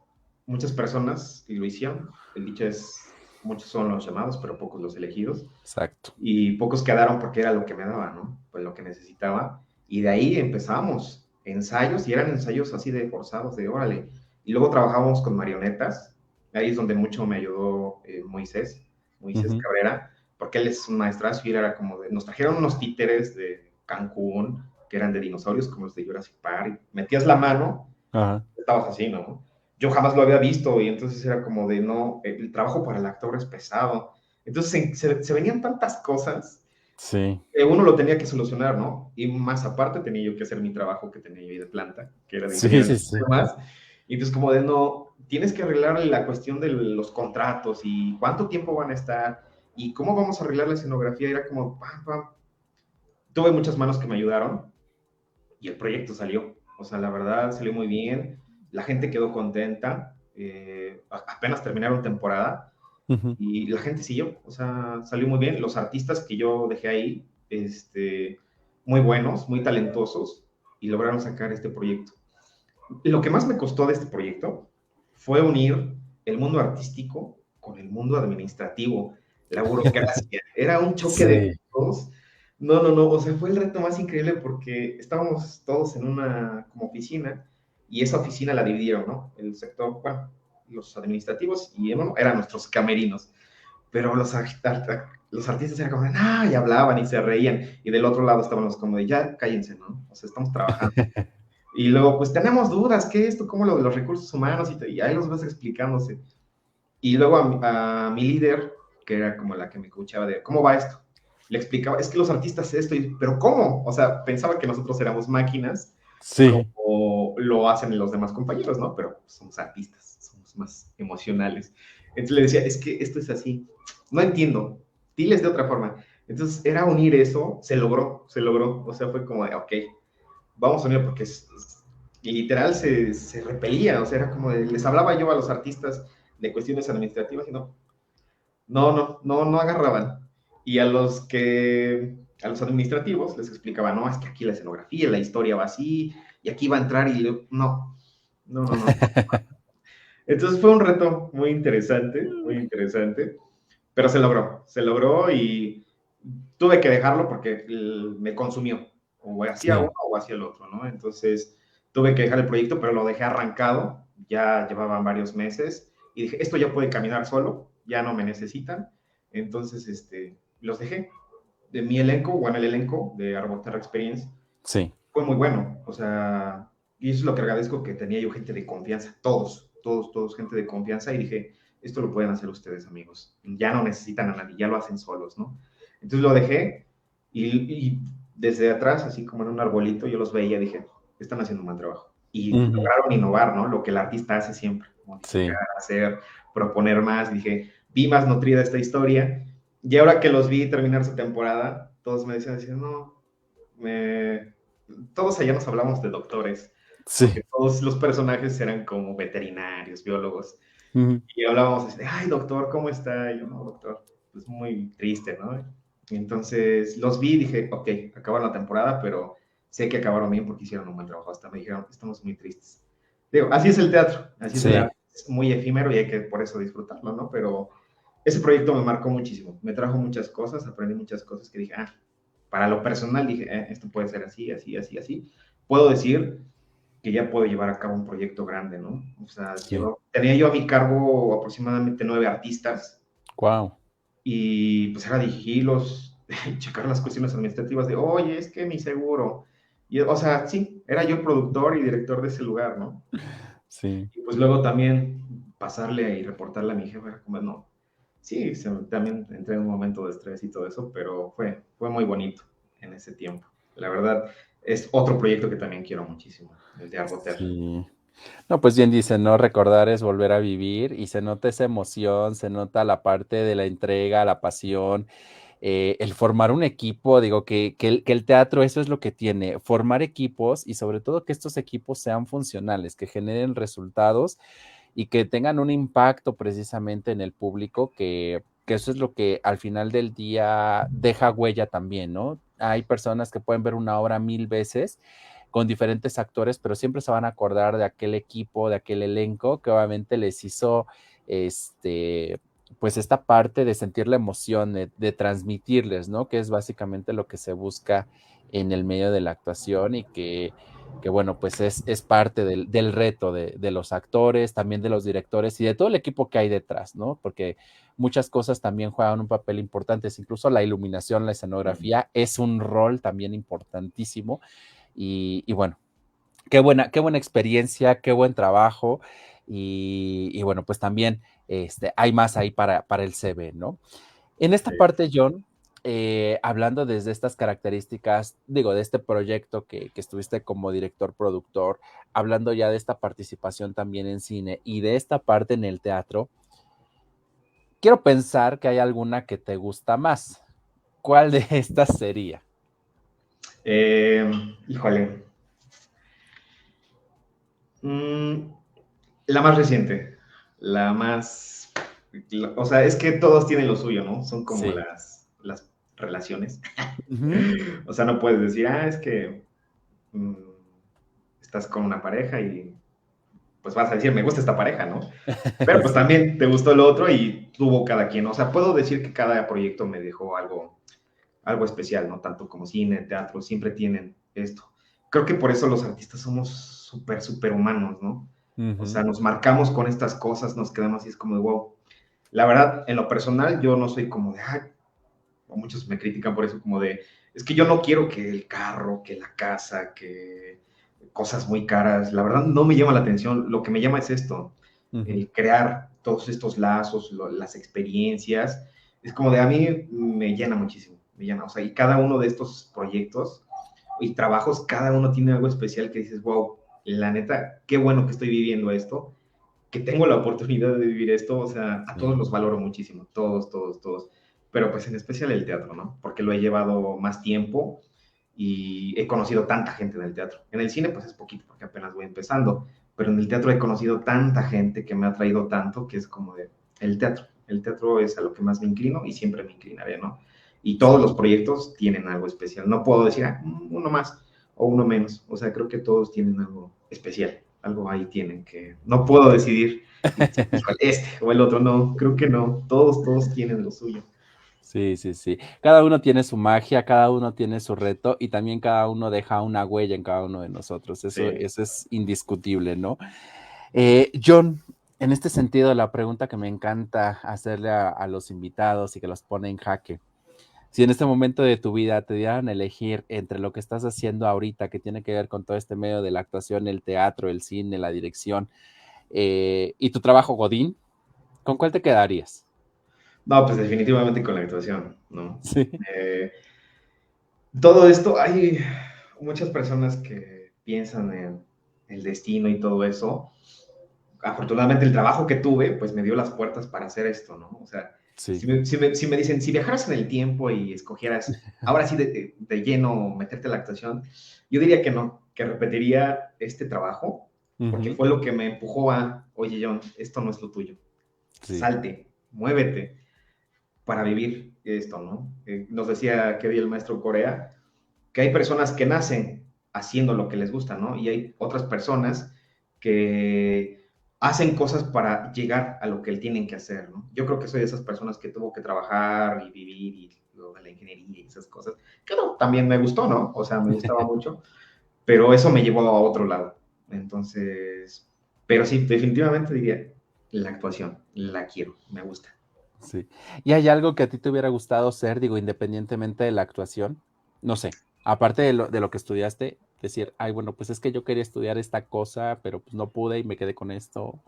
muchas personas lo hicieron. El dicho es, muchos son los llamados, pero pocos los elegidos. Exacto. Y pocos quedaron porque era lo que me daba, ¿no? Pues lo que necesitaba. Y de ahí empezamos ensayos, y eran ensayos así de forzados, de órale. Y luego trabajábamos con marionetas. Ahí es donde mucho me ayudó eh, Moisés, Moisés Cabrera, porque él es un maestrazo y era como de, nos trajeron unos títeres de Cancún, que eran de dinosaurios, como los de Jurassic Park, metías la mano, estabas así, ¿no? Yo jamás lo había visto y entonces era como de, no, el trabajo para el actor es pesado. Entonces se, venían tantas cosas sí. que uno lo tenía que solucionar, ¿no? Y más aparte tenía yo que hacer mi trabajo que tenía yo ahí de planta, que era de sí, sí, sí. más. Y entonces como de, no, tienes que arreglar la cuestión de los contratos y cuánto tiempo van a estar y cómo vamos a arreglar la escenografía. Era como, pam, pam. Tuve muchas manos que me ayudaron y el proyecto salió. O sea, la verdad salió muy bien la gente quedó contenta, eh, apenas terminaron temporada y la gente siguió, o sea, salió muy bien. Los artistas que yo dejé ahí, este, muy buenos, muy talentosos y lograron sacar este proyecto. Lo que más me costó de este proyecto fue unir el mundo artístico con el mundo administrativo, la burocracia. Era un choque de todos. No, no, no, o sea, fue el reto más increíble porque estábamos todos en una como oficina y esa oficina la dividieron, ¿no? El sector, bueno, los administrativos y eran nuestros camerinos. Pero los, los artistas eran como, ah, y hablaban y se reían. Y del otro lado estábamos como de, ya, cállense, ¿no? O sea, estamos trabajando. y luego, pues tenemos dudas, ¿qué es esto? ¿Cómo lo de los recursos humanos? Y, y ahí los vas explicándose. Y luego a, a mi líder, que era como la que me escuchaba de, ¿cómo va esto? le explicaba, es que los artistas esto, y, pero ¿cómo? O sea, pensaba que nosotros éramos máquinas, sí. como lo hacen los demás compañeros, ¿no? Pero somos artistas, somos más emocionales. Entonces le decía, es que esto es así, no entiendo, diles de otra forma. Entonces era unir eso, se logró, se logró, o sea, fue como de, ok, vamos a unir porque es, literal se, se, repelía, o sea, era como de, les hablaba yo a los artistas de cuestiones administrativas y no, no, no, no, no agarraban. Y a los que, a los administrativos les explicaba, no, es que aquí la escenografía, la historia va así, y aquí va a entrar y no, no, no, no. Entonces fue un reto muy interesante, muy interesante, pero se logró, se logró y tuve que dejarlo porque me consumió, o hacía uno o hacía el otro, ¿no? Entonces tuve que dejar el proyecto, pero lo dejé arrancado, ya llevaban varios meses y dije, esto ya puede caminar solo, ya no me necesitan. Entonces, este, los dejé. De mi elenco, o en el elenco de Arboterra Experience, sí. Fue muy bueno. O sea, y eso es lo que agradezco que tenía yo gente de confianza, todos, todos, todos, gente de confianza, y dije, esto lo pueden hacer ustedes, amigos. Ya no necesitan a nadie, ya lo hacen solos, ¿no? Entonces lo dejé y, desde atrás, así como en un arbolito, yo los veía, dije, están haciendo un buen trabajo. Y lograron innovar, ¿no? Lo que el artista hace siempre, sí. hacer, proponer más. dije, vi más nutrida esta historia y ahora que los vi terminar su temporada, todos me decían no, me... todos allá nos hablamos de doctores. Sí. Todos los personajes eran como veterinarios, biólogos. Y hablábamos de, ay, doctor, ¿cómo está? Y yo, no, doctor, pues muy triste, ¿no? Y entonces los vi y dije, ok, acabaron la temporada, pero sé que acabaron bien porque hicieron un buen trabajo. Hasta me dijeron, estamos muy tristes. Digo, así es el teatro, así es, el es muy efímero y hay que por eso disfrutarlo, ¿no? Pero ese proyecto me marcó muchísimo, me trajo muchas cosas, aprendí muchas cosas que dije, ah, para lo personal dije, eh, esto puede ser así, así, así, así. Puedo decir que ya puedo llevar a cabo un proyecto grande, ¿no? O sea, tenía yo a mi cargo aproximadamente nueve artistas. Wow. Y pues era dirigirlos, checar las cuestiones administrativas de, oye, es que mi seguro. Y, o sea, sí, era yo productor y director de ese lugar, ¿no? Sí. Y pues luego también pasarle y reportarle a mi jefe, como, no, sí, también entré en un momento de estrés y todo eso, pero fue, fue muy bonito en ese tiempo. La verdad, es otro proyecto que también quiero muchísimo, el de Arboter. Sí. No, pues bien dice, no recordar es volver a vivir y se nota esa emoción, se nota la parte de la entrega, la pasión, eh, el formar un equipo, digo que, el, que, el, teatro eso es lo que tiene, formar equipos y sobre todo que estos equipos sean funcionales, que generen resultados y que tengan un impacto precisamente en el público, que, eso es lo que al final del día deja huella también, ¿no? Hay personas que pueden ver una obra mil veces con diferentes actores, pero siempre se van a acordar de aquel equipo, de aquel elenco que obviamente les hizo este pues esta parte de sentir la emoción, de, de, transmitirles, ¿no? Que es básicamente lo que se busca en el medio de la actuación y que que bueno, pues es, es parte del, del reto de, de, los actores, también de los directores y de todo el equipo que hay detrás, ¿no? Porque muchas cosas también juegan un papel importante, incluso la iluminación, la escenografía es un rol también importantísimo y, y bueno, qué buena, qué buena experiencia, qué buen trabajo y, y bueno, pues también este, hay más ahí para, para el CV, ¿no? En esta parte, John, eh, hablando desde estas características, digo, de este proyecto que, que, estuviste como director productor, hablando ya de esta participación también en cine y de esta parte en el teatro, quiero pensar que hay alguna que te gusta más. ¿Cuál de estas sería? Eh, híjole. Mm, la más reciente, la más... o sea, es que todos tienen lo suyo, ¿no? Son como sí. las, las relaciones. o sea, no puedes decir, ah, es que mm, estás con una pareja y pues vas a decir, me gusta esta pareja, ¿no? Pero pues también te gustó el otro y tuvo cada quien. O sea, puedo decir que cada proyecto me dejó algo, algo especial, ¿no? Tanto como cine, teatro, siempre tienen esto. Creo que por eso los artistas somos súper, súper humanos, ¿no? O sea, nos marcamos con estas cosas, nos quedamos así, es como de wow. La verdad, en lo personal, yo no soy como de, o muchos me critican por eso, como de, es que yo no quiero que el carro, que la casa, que cosas muy caras, la verdad no me llama la atención, lo que me llama es esto, el crear todos estos lazos, las experiencias, es como de a mí me llena muchísimo, me llena, o sea, y cada uno de estos proyectos y trabajos, cada uno tiene algo especial que dices, wow, la neta, qué bueno que estoy viviendo esto, que tengo la oportunidad de vivir esto, o sea, a todos los valoro muchísimo, todos, todos, todos, pero pues en especial el teatro, ¿no? Porque lo he llevado más tiempo y he conocido tanta gente en el teatro. En el cine pues es poquito porque apenas voy empezando, pero en el teatro he conocido tanta gente que me ha traído tanto que es como de el teatro. El teatro es a lo que más me inclino y siempre me inclinaré, ¿no? Y todos los proyectos tienen algo especial. No puedo decir, ah, uno más o uno menos. O sea, creo que todos tienen algo especial. Algo ahí tienen que no puedo decidir este o el otro. No, creo que no. Todos, todos tienen lo suyo. Sí, sí, sí. Cada uno tiene su magia, cada uno tiene su reto y también cada uno deja una huella en cada uno de nosotros. Eso, eso es indiscutible, ¿no? Eh, John, en este sentido, la pregunta que me encanta hacerle a los invitados y que los pone en jaque si en este momento de tu vida te dieran a elegir entre lo que estás haciendo ahorita, que tiene que ver con todo este medio de la actuación, el teatro, el cine, la dirección, eh, y tu trabajo Godín, ¿con cuál te quedarías? No, pues definitivamente con la actuación, ¿no? Sí. Eh, todo esto, hay muchas personas que piensan en el destino y todo eso. Afortunadamente el trabajo que tuve, pues me dio las puertas para hacer esto, ¿no? O sea, si, me, dicen, si viajaras en el tiempo y escogieras, ahora sí de, lleno meterte a la actuación, yo diría que no, que repetiría este trabajo, porque fue lo que me empujó a, oye John, esto no es lo tuyo. Salte, muévete para vivir esto, ¿no? Eh, nos decía que el maestro Corea, que hay personas que nacen haciendo lo que les gusta, ¿no? Y hay otras personas que hacen cosas para llegar a lo que tienen que hacer, ¿no? Yo creo que soy de esas personas que tuvo que trabajar y vivir y lo de la ingeniería y esas cosas, que no, también me gustó, ¿no? O sea, me gustaba mucho, pero eso me llevó a otro lado. Entonces, pero sí, definitivamente diría, la actuación, la quiero, me gusta. Sí. ¿Y hay algo que a ti te hubiera gustado ser, digo, independientemente de la actuación? No sé, aparte de lo, de lo que estudiaste, decir, ay, bueno, pues es que yo quería estudiar esta cosa, pero pues no pude y me quedé con esto.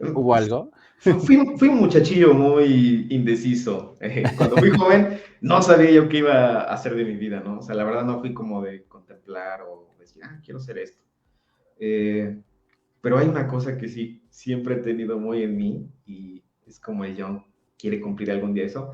¿Hubo algo? Fui, fui un muchachillo muy indeciso. Eh, cuando fui joven, no sabía yo qué iba a hacer de mi vida, ¿no? O sea, la verdad no fui como de contemplar o decir, ah, quiero hacer esto. Eh, pero hay una cosa que sí, siempre he tenido muy en mí y es como el John quiere cumplir algún día eso,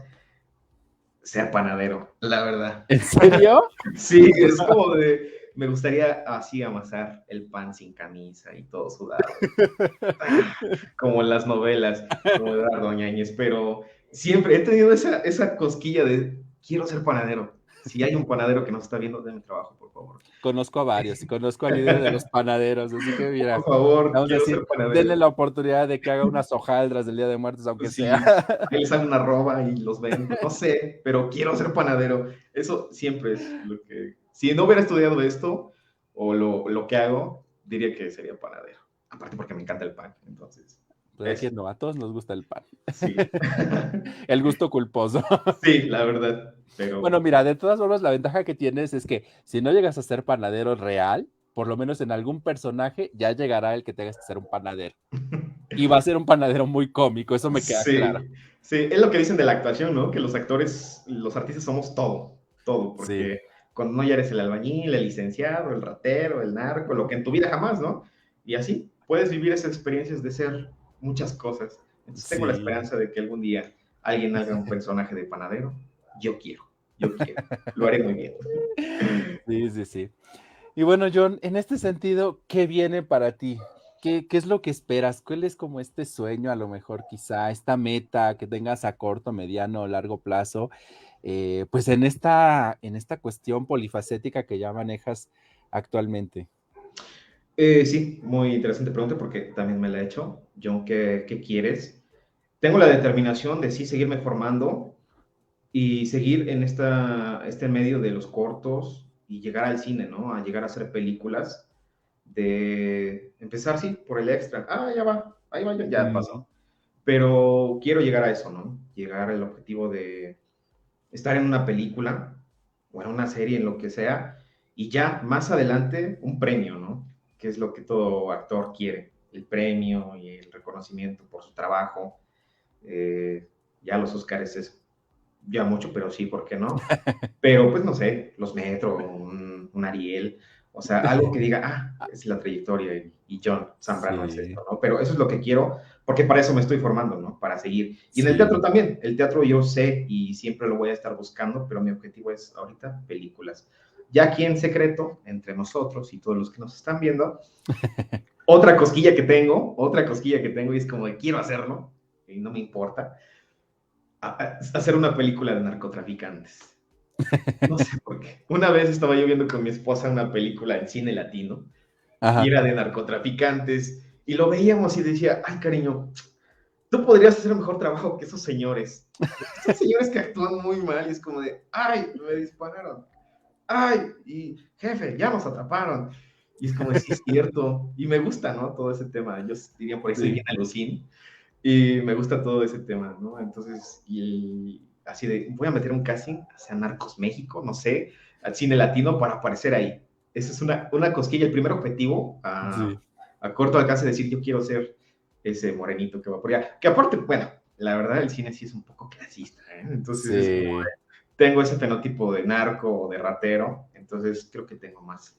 ser panadero, la verdad. ¿En serio? sí, es como de, me gustaría así amasar el pan sin camisa y todo sudado. como en las novelas, como de Ardoñañez, pero siempre he tenido esa, esa cosquilla de quiero ser panadero. Si hay un panadero que nos está viendo, denme trabajo, por favor. Conozco a varios, conozco al líder de los panaderos, así que mira. Por favor, vamos a denle la oportunidad de que haga unas hojaldras del Día de Muertos, aunque sea. Ahí les hago una roba y los ven, no sé, pero quiero ser panadero. Eso siempre es lo que si no hubiera estudiado esto o lo, lo, que hago, diría que sería panadero. Aparte porque me encanta el pan, entonces. Pues a todos nos gusta el pan. Sí. el gusto culposo. sí, la verdad. Pero... Bueno, mira, de todas formas, la ventaja que tienes es que si no llegas a ser panadero real, por lo menos en algún personaje ya llegará el que tengas que ser un panadero. Y va a ser un panadero muy cómico, eso me queda claro. Sí, es lo que dicen de la actuación, ¿no? Que los actores, los artistas somos todo, todo, porque cuando no ya eres el albañil, el licenciado, el ratero, el narco, lo que en tu vida jamás, ¿no? Y así puedes vivir esas experiencias de ser muchas cosas. Entonces tengo la esperanza de que algún día alguien haga un personaje de panadero. Yo quiero, yo quiero. Lo haré muy bien. Sí, sí, sí. Y bueno, John, en este sentido, ¿qué viene para ti? ¿Qué, ¿Qué, es lo que esperas? ¿Cuál es como este sueño, a lo mejor quizá, esta meta que tengas a corto, mediano o largo plazo? Eh, pues en esta, en esta cuestión polifacética que ya manejas actualmente? Eh, sí, muy interesante pregunta porque también me la he hecho. John, ¿qué, ¿qué, quieres? Tengo la determinación de sí seguirme formando y seguir en esta, este medio de los cortos y llegar al cine, ¿no? A llegar a hacer películas, de empezar, sí, por el extra. Ah, ya va, ahí va, ya pasó. Pero quiero llegar a eso, ¿no? Llegar al objetivo de estar en una película o en una serie, en lo que sea, y ya más adelante un premio, ¿no? Que es lo que todo actor quiere, el premio y el reconocimiento por su trabajo. Eh, ya los Oscars es ya mucho, pero sí, ¿por qué no? Pero pues no sé, los Metro, un, un Ariel, o sea, algo que diga, ah, es la trayectoria y, John Zambrano es esto, ¿no? Pero eso es lo que quiero, porque para eso me estoy formando, ¿no? Para seguir. Y en el teatro también, el teatro yo sé y siempre lo voy a estar buscando, pero mi objetivo es ahorita películas. Ya aquí en secreto, entre nosotros y todos los que nos están viendo, otra cosquilla que tengo, otra cosquilla que tengo y es como de quiero hacerlo, y no me importa, hacer una película de narcotraficantes. No sé por qué. Una vez estaba yo viendo con mi esposa una película en cine latino y era de narcotraficantes y lo veíamos y decía, ay cariño, tú podrías hacer un mejor trabajo que esos señores. Esos señores que actúan muy mal y es como de, ay, me dispararon. Ay, y jefe, ya nos atraparon. Y es como, sí, es cierto. Y me gusta, ¿no? Todo ese tema. Yo diría por ahí soy bien alucín. Y me gusta todo ese tema, ¿no? Entonces, y así de, voy a meter un casting hacia Narcos México, no sé, al cine latino para aparecer ahí. Esa es una, una cosquilla, el primer objetivo a, a corto alcance de decir, yo quiero ser ese morenito que va por allá. Que aparte, bueno, la verdad el cine sí es un poco clasista, ¿eh? Entonces, tengo ese fenotipo de narco o de ratero, entonces creo que tengo más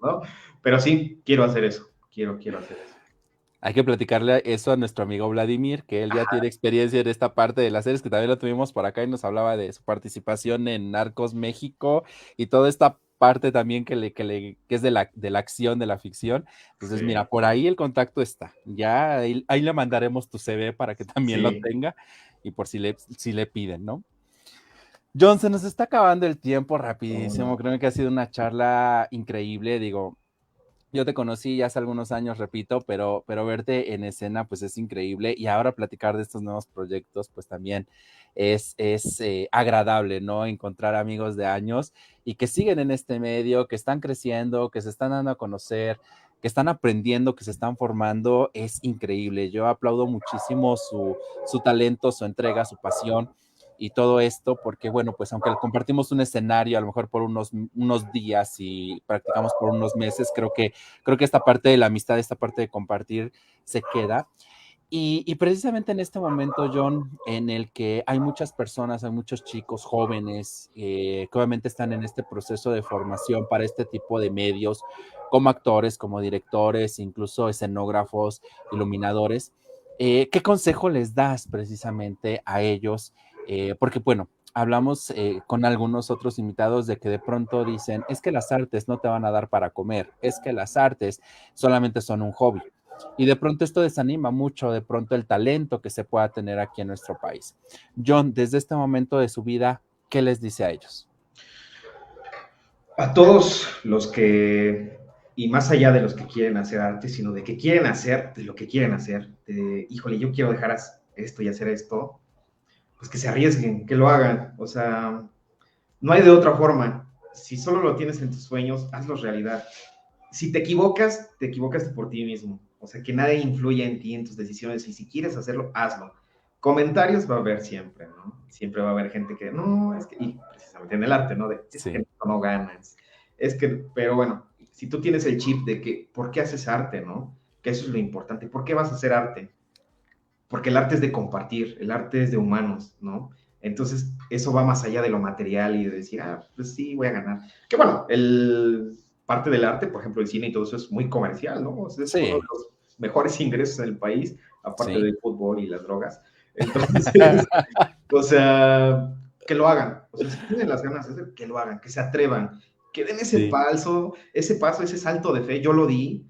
¿no? Pero sí, quiero hacer eso, quiero, quiero hacer eso. Hay que platicarle eso a nuestro amigo Vladimir, que él ya tiene experiencia en esta parte de las series, que también lo tuvimos por acá y nos hablaba de su participación en Narcos México y toda esta parte también que, le, que, le, que es de la, de la acción, de la ficción. Entonces, mira, por ahí el contacto está. Ya ahí, le mandaremos tu CV para que también lo tenga y por si le, si le piden, ¿no? John, se nos está acabando el tiempo rapidísimo. Creo que ha sido una charla increíble. Digo, yo te conocí ya hace algunos años, repito, pero, pero verte en escena pues es increíble y ahora platicar de estos nuevos proyectos pues también es, es eh, agradable, ¿no? Encontrar amigos de años y que siguen en este medio, que están creciendo, que se están dando a conocer, que están aprendiendo, que se están formando, es increíble. Yo aplaudo muchísimo su, su talento, su entrega, su pasión y todo esto, porque bueno, pues aunque compartimos un escenario a lo mejor por unos, unos días y practicamos por unos meses, creo que, creo que esta parte de la amistad, esta parte de compartir se queda. Y, precisamente en este momento, John, en el que hay muchas personas, hay muchos chicos jóvenes eh, que obviamente están en este proceso de formación para este tipo de medios, como actores, como directores, incluso escenógrafos, iluminadores, eh, ¿qué consejo les das precisamente a ellos eh, porque bueno, hablamos eh, con algunos otros invitados de que de pronto dicen, es que las artes no te van a dar para comer, es que las artes solamente son un hobby. Y de pronto esto desanima mucho, de pronto el talento que se pueda tener aquí en nuestro país. John, desde este momento de su vida, ¿qué les dice a ellos? A todos los que, y más allá de los que quieren hacer arte, sino de que quieren hacer, de lo que quieren hacer, de, híjole, yo quiero dejar esto y hacer esto, pues que se arriesguen, que lo hagan. O sea, no hay de otra forma. Si solo lo tienes en tus sueños, hazlo realidad. Si te equivocas, te equivocas por ti mismo. O sea, que nadie influya en ti, en tus decisiones. Y si quieres hacerlo, hazlo. Comentarios va a haber siempre, ¿no? Siempre va a haber gente que, no, es que, y precisamente en el arte, ¿no? De, es que no ganas. Es que, pero bueno, si tú tienes el chip de que, ¿por qué haces arte, no? Que eso es lo importante. ¿Por qué vas a hacer arte? Porque el arte es de compartir, el arte es de humanos, ¿no? Entonces, eso va más allá de lo material y de decir, ah, pues sí, voy a ganar. Que bueno, el parte del arte, por ejemplo, el cine y todo eso es muy comercial, ¿no? es uno de los mejores ingresos en el país, aparte del fútbol y las drogas. Entonces, o sea, que lo hagan. O sea, si tienen las ganas de hacer, que lo hagan, que se atrevan, que den ese paso, ese paso, ese salto de fe. Yo lo di,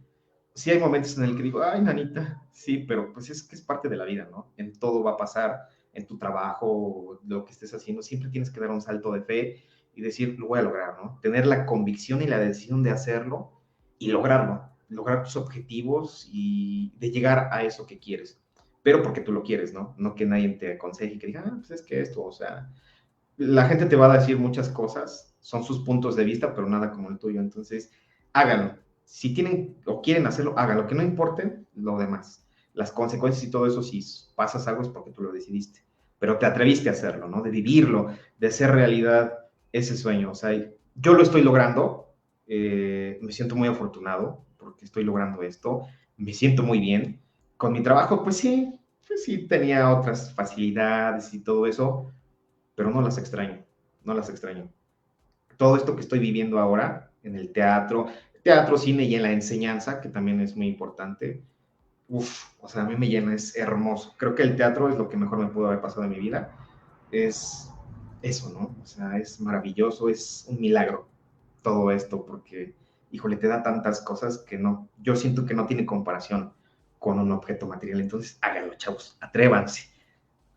sí hay momentos en el que digo, ay, nanita, sí, pero pues es que es parte de la vida, ¿no? En todo va a pasar, en tu trabajo, lo que estés haciendo, siempre tienes que dar un salto de fe y decir, lo voy a lograr, ¿no? Tener la convicción y la decisión de hacerlo y lograrlo, lograr tus objetivos y de llegar a eso que quieres, pero porque tú lo quieres, ¿no? No que nadie te aconseje y que diga, ah, pues es que esto, o sea, la gente te va a decir muchas cosas, son sus puntos de vista, pero nada como el tuyo, entonces háganlo. Si tienen o quieren hacerlo, háganlo, que no importe lo demás. Las consecuencias y todo eso, si pasas algo es porque tú lo decidiste, pero te atreviste a hacerlo, ¿no? De vivirlo, de hacer realidad ese sueño. O sea, yo lo estoy logrando, eh, me siento muy afortunado porque estoy logrando esto, me siento muy bien. Con mi trabajo, pues sí, pues sí tenía otras facilidades y todo eso, pero no las extraño, no las extraño. Todo esto que estoy viviendo ahora en el teatro, teatro, cine y en la enseñanza, que también es muy importante, uff, o sea, a mí me llena, es hermoso. Creo que el teatro es lo que mejor me pudo haber pasado en mi vida. Es eso, ¿no? O sea, es maravilloso, es un milagro todo esto, porque, híjole, te da tantas cosas que no, yo siento que no tiene comparación con un objeto material. Entonces, háganlo, chavos, atrévanse.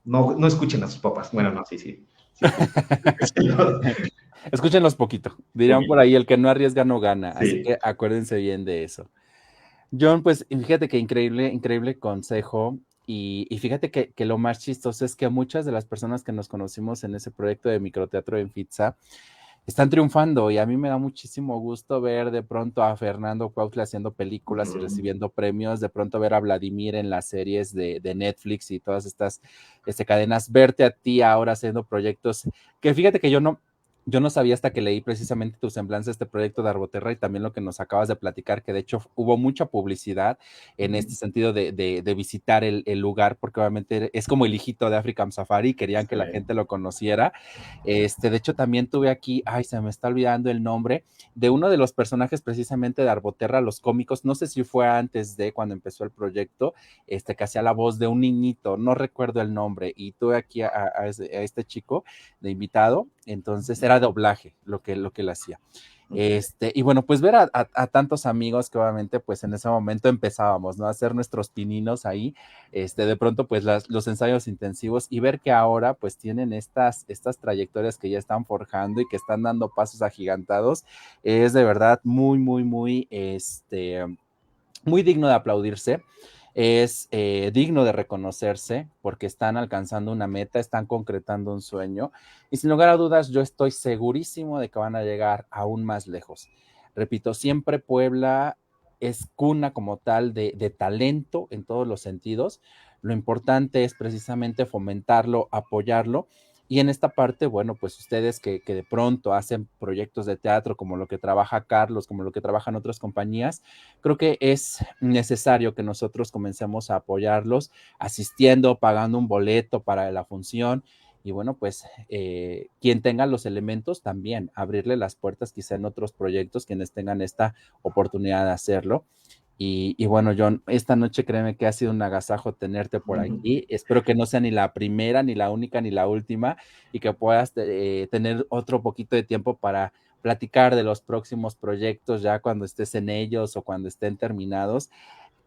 No, no escuchen a sus papás. Bueno, no, sí, sí. Escúchenlos poquito. Dirán por ahí, el que no arriesga no gana. Así que acuérdense bien de eso. John, pues fíjate que increíble, increíble consejo. Y, fíjate que, lo más chistoso es que muchas de las personas que nos conocimos en ese proyecto de microteatro en Fitza están triunfando y a mí me da muchísimo gusto ver de pronto a Fernando Cuautle haciendo películas y recibiendo premios, de pronto ver a Vladimir en las series de, Netflix y todas estas este, cadenas, verte a ti ahora haciendo proyectos que fíjate que yo no, yo no sabía hasta que leí precisamente tu semblanza este proyecto de Arboterra y también lo que nos acabas de platicar, que de hecho hubo mucha publicidad en este sentido de, visitar el, lugar, porque obviamente es como el hijito de African Safari, querían que la gente lo conociera. Este, de hecho, también tuve aquí, ay, se me está olvidando el nombre, de uno de los personajes precisamente de Arboterra, los cómicos, no sé si fue antes de cuando empezó el proyecto, este, que hacía la voz de un niñito, no recuerdo el nombre, y tuve aquí a, a este chico de invitado, entonces era doblaje lo que, lo que él hacía. Este, y bueno, pues ver a, tantos amigos que obviamente pues en ese momento empezábamos, ¿no? A hacer nuestros pininos ahí, este, de pronto pues los ensayos intensivos y ver que ahora pues tienen estas, estas trayectorias que ya están forjando y que están dando pasos agigantados, es de verdad muy, muy, muy, este, muy digno de aplaudirse es eh, digno de reconocerse porque están alcanzando una meta, están concretando un sueño y sin lugar a dudas yo estoy segurísimo de que van a llegar aún más lejos. Repito, siempre Puebla es cuna como tal de, de talento en todos los sentidos. Lo importante es precisamente fomentarlo, apoyarlo y en esta parte, bueno, pues ustedes que, de pronto hacen proyectos de teatro como lo que trabaja Carlos, como lo que trabajan otras compañías, creo que es necesario que nosotros comencemos a apoyarlos asistiendo, pagando un boleto para la función. Y bueno, pues eh, quien tenga los elementos también, abrirle las puertas quizá en otros proyectos, quienes tengan esta oportunidad de hacerlo. Y, bueno, John, esta noche créeme que ha sido un agasajo tenerte por aquí. Espero que no sea ni la primera, ni la única, ni la última, y que puedas eh, tener otro poquito de tiempo para platicar de los próximos proyectos ya cuando estés en ellos o cuando estén terminados.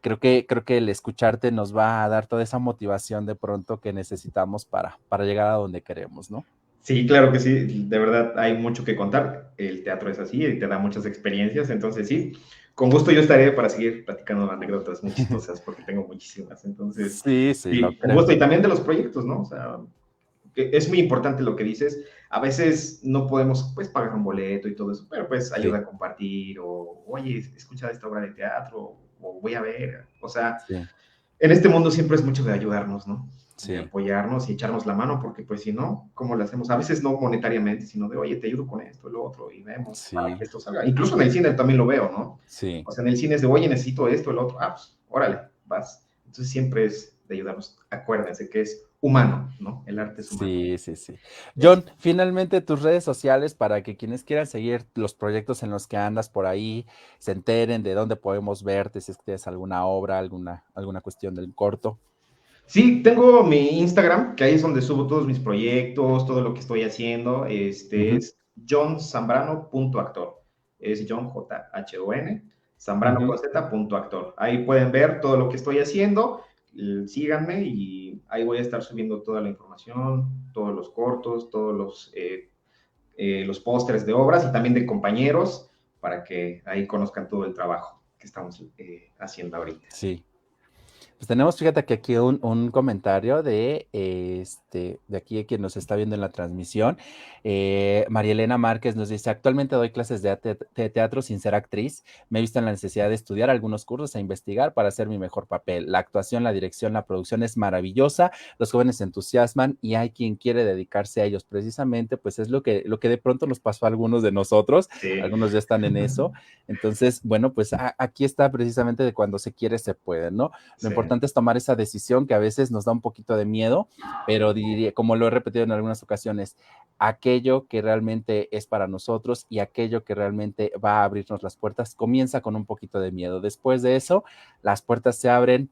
Creo que, creo que el escucharte nos va a dar toda esa motivación de pronto que necesitamos para, para llegar a donde queremos, ¿no? Sí, claro que sí, de verdad hay mucho que contar. El teatro es así y te da muchas experiencias, entonces sí, con gusto yo estaré para seguir platicando anécdotas muy chistosas porque tengo muchísimas. Entonces, sí, sí, con gusto y también de los proyectos, ¿no? O sea, es muy importante lo que dices. A veces no podemos, pues, pagar un boleto y todo eso, pero pues ayuda a compartir o, oye, escucha esta obra de teatro o voy a ver. O sea, en este mundo siempre es mucho de ayudarnos, ¿no? Apoyarnos y echarnos la mano, porque pues si no, ¿cómo lo hacemos? A veces no monetariamente, sino de, oye, te ayudo con esto, lo otro, y vemos para que esto salga. Incluso en el cine también lo veo, ¿no? Sí. O sea, en el cine es de, oye, necesito esto, el otro, ah, pues, órale, vas. Entonces siempre es de ayudarnos. Acuérdense que es humano, ¿no? El arte es humano. Sí, sí, sí. John, finalmente tus redes sociales para que quienes quieran seguir los proyectos en los que andas por ahí, se enteren de dónde podemos verte, si es que tienes alguna obra, alguna, alguna cuestión del corto. Sí, tengo mi Instagram, que ahí es donde subo todos mis proyectos, todo lo que estoy haciendo. Este es johnzambrano.actor. Es John J-H-O-N, zambrano actor. Ahí pueden ver todo lo que estoy haciendo. Síganme y ahí voy a estar subiendo toda la información, todos los cortos, todos los, eh, eh, los pósters de obras y también de compañeros para que ahí conozcan todo el trabajo que estamos eh, haciendo ahorita. Sí, pues tenemos, fíjate que aquí un, comentario de este, de aquí quien nos está viendo en la transmisión. Eh, María Elena Márquez nos dice: Actualmente doy clases de, teatro sin ser actriz. Me he visto en la necesidad de estudiar algunos cursos e investigar para hacer mi mejor papel. La actuación, la dirección, la producción es maravillosa. Los jóvenes se entusiasman y hay quien quiere dedicarse a ellos. Precisamente, pues es lo que, lo que de pronto nos pasó a algunos de nosotros. Algunos ya están en eso. Entonces, bueno, pues aquí está precisamente de cuando se quiere, se puede, ¿no? Lo importante es tomar esa decisión que a veces nos da un poquito de miedo, pero diría, como lo he repetido en algunas ocasiones, aquello que realmente es para nosotros y aquello que realmente va a abrirnos las puertas comienza con un poquito de miedo. Después de eso, las puertas se abren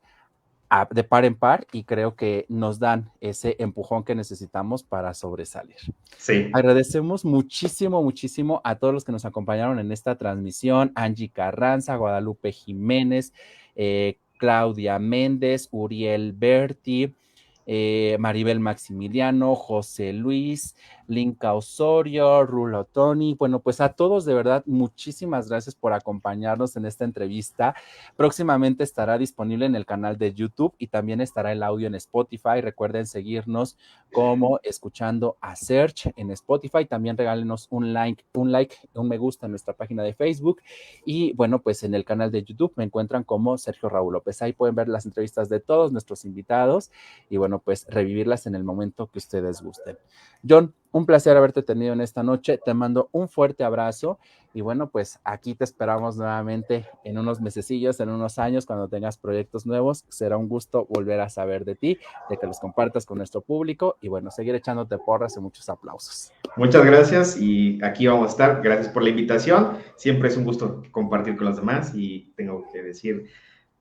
de par en par y creo que nos dan ese empujón que necesitamos para sobresalir. Sí. Agradecemos muchísimo, muchísimo a todos los que nos acompañaron en esta transmisión, Angie Carranza, Guadalupe Jiménez, eh, Claudia Méndez, Uriel Berti, eh, Maribel Maximiliano, José Luis, Linka Osorio, Rulo Tony. Bueno, pues a todos de verdad, muchísimas gracias por acompañarnos en esta entrevista. Próximamente estará disponible en el canal de YouTube y también estará el audio en Spotify. Recuerden seguirnos como escuchando a Search en Spotify. También regálenos un like, un like, un me gusta en nuestra página de Facebook. Y bueno, pues en el canal de YouTube me encuentran como Sergio Raúl López. Ahí pueden ver las entrevistas de todos nuestros invitados y bueno, pues revivirlas en el momento que ustedes gusten. John, un placer haberte tenido en esta noche. Te mando un fuerte abrazo y bueno, pues aquí te esperamos nuevamente en unos mesecillos, en unos años, cuando tengas proyectos nuevos. Será un gusto volver a saber de ti, de que los compartas con nuestro público y bueno, seguir echándote porras y muchos aplausos. Muchas gracias y aquí vamos a estar. Gracias por la invitación. Siempre es un gusto compartir con los demás y tengo que decir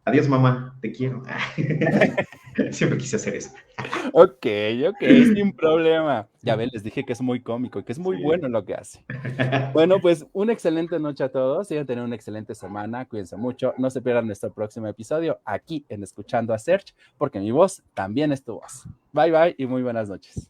Adiós, mamá, te quiero. Siempre quise hacer eso. Ok, ok, sin problema. Ya ven, les dije que es muy cómico y que es muy bueno lo que hace. Bueno, pues una excelente noche a todos. Sigan teniendo una excelente semana. Cuídense mucho. No se pierdan nuestro próximo episodio aquí en Escuchando a Search, porque mi voz también es tu voz. Bye, bye y muy buenas noches.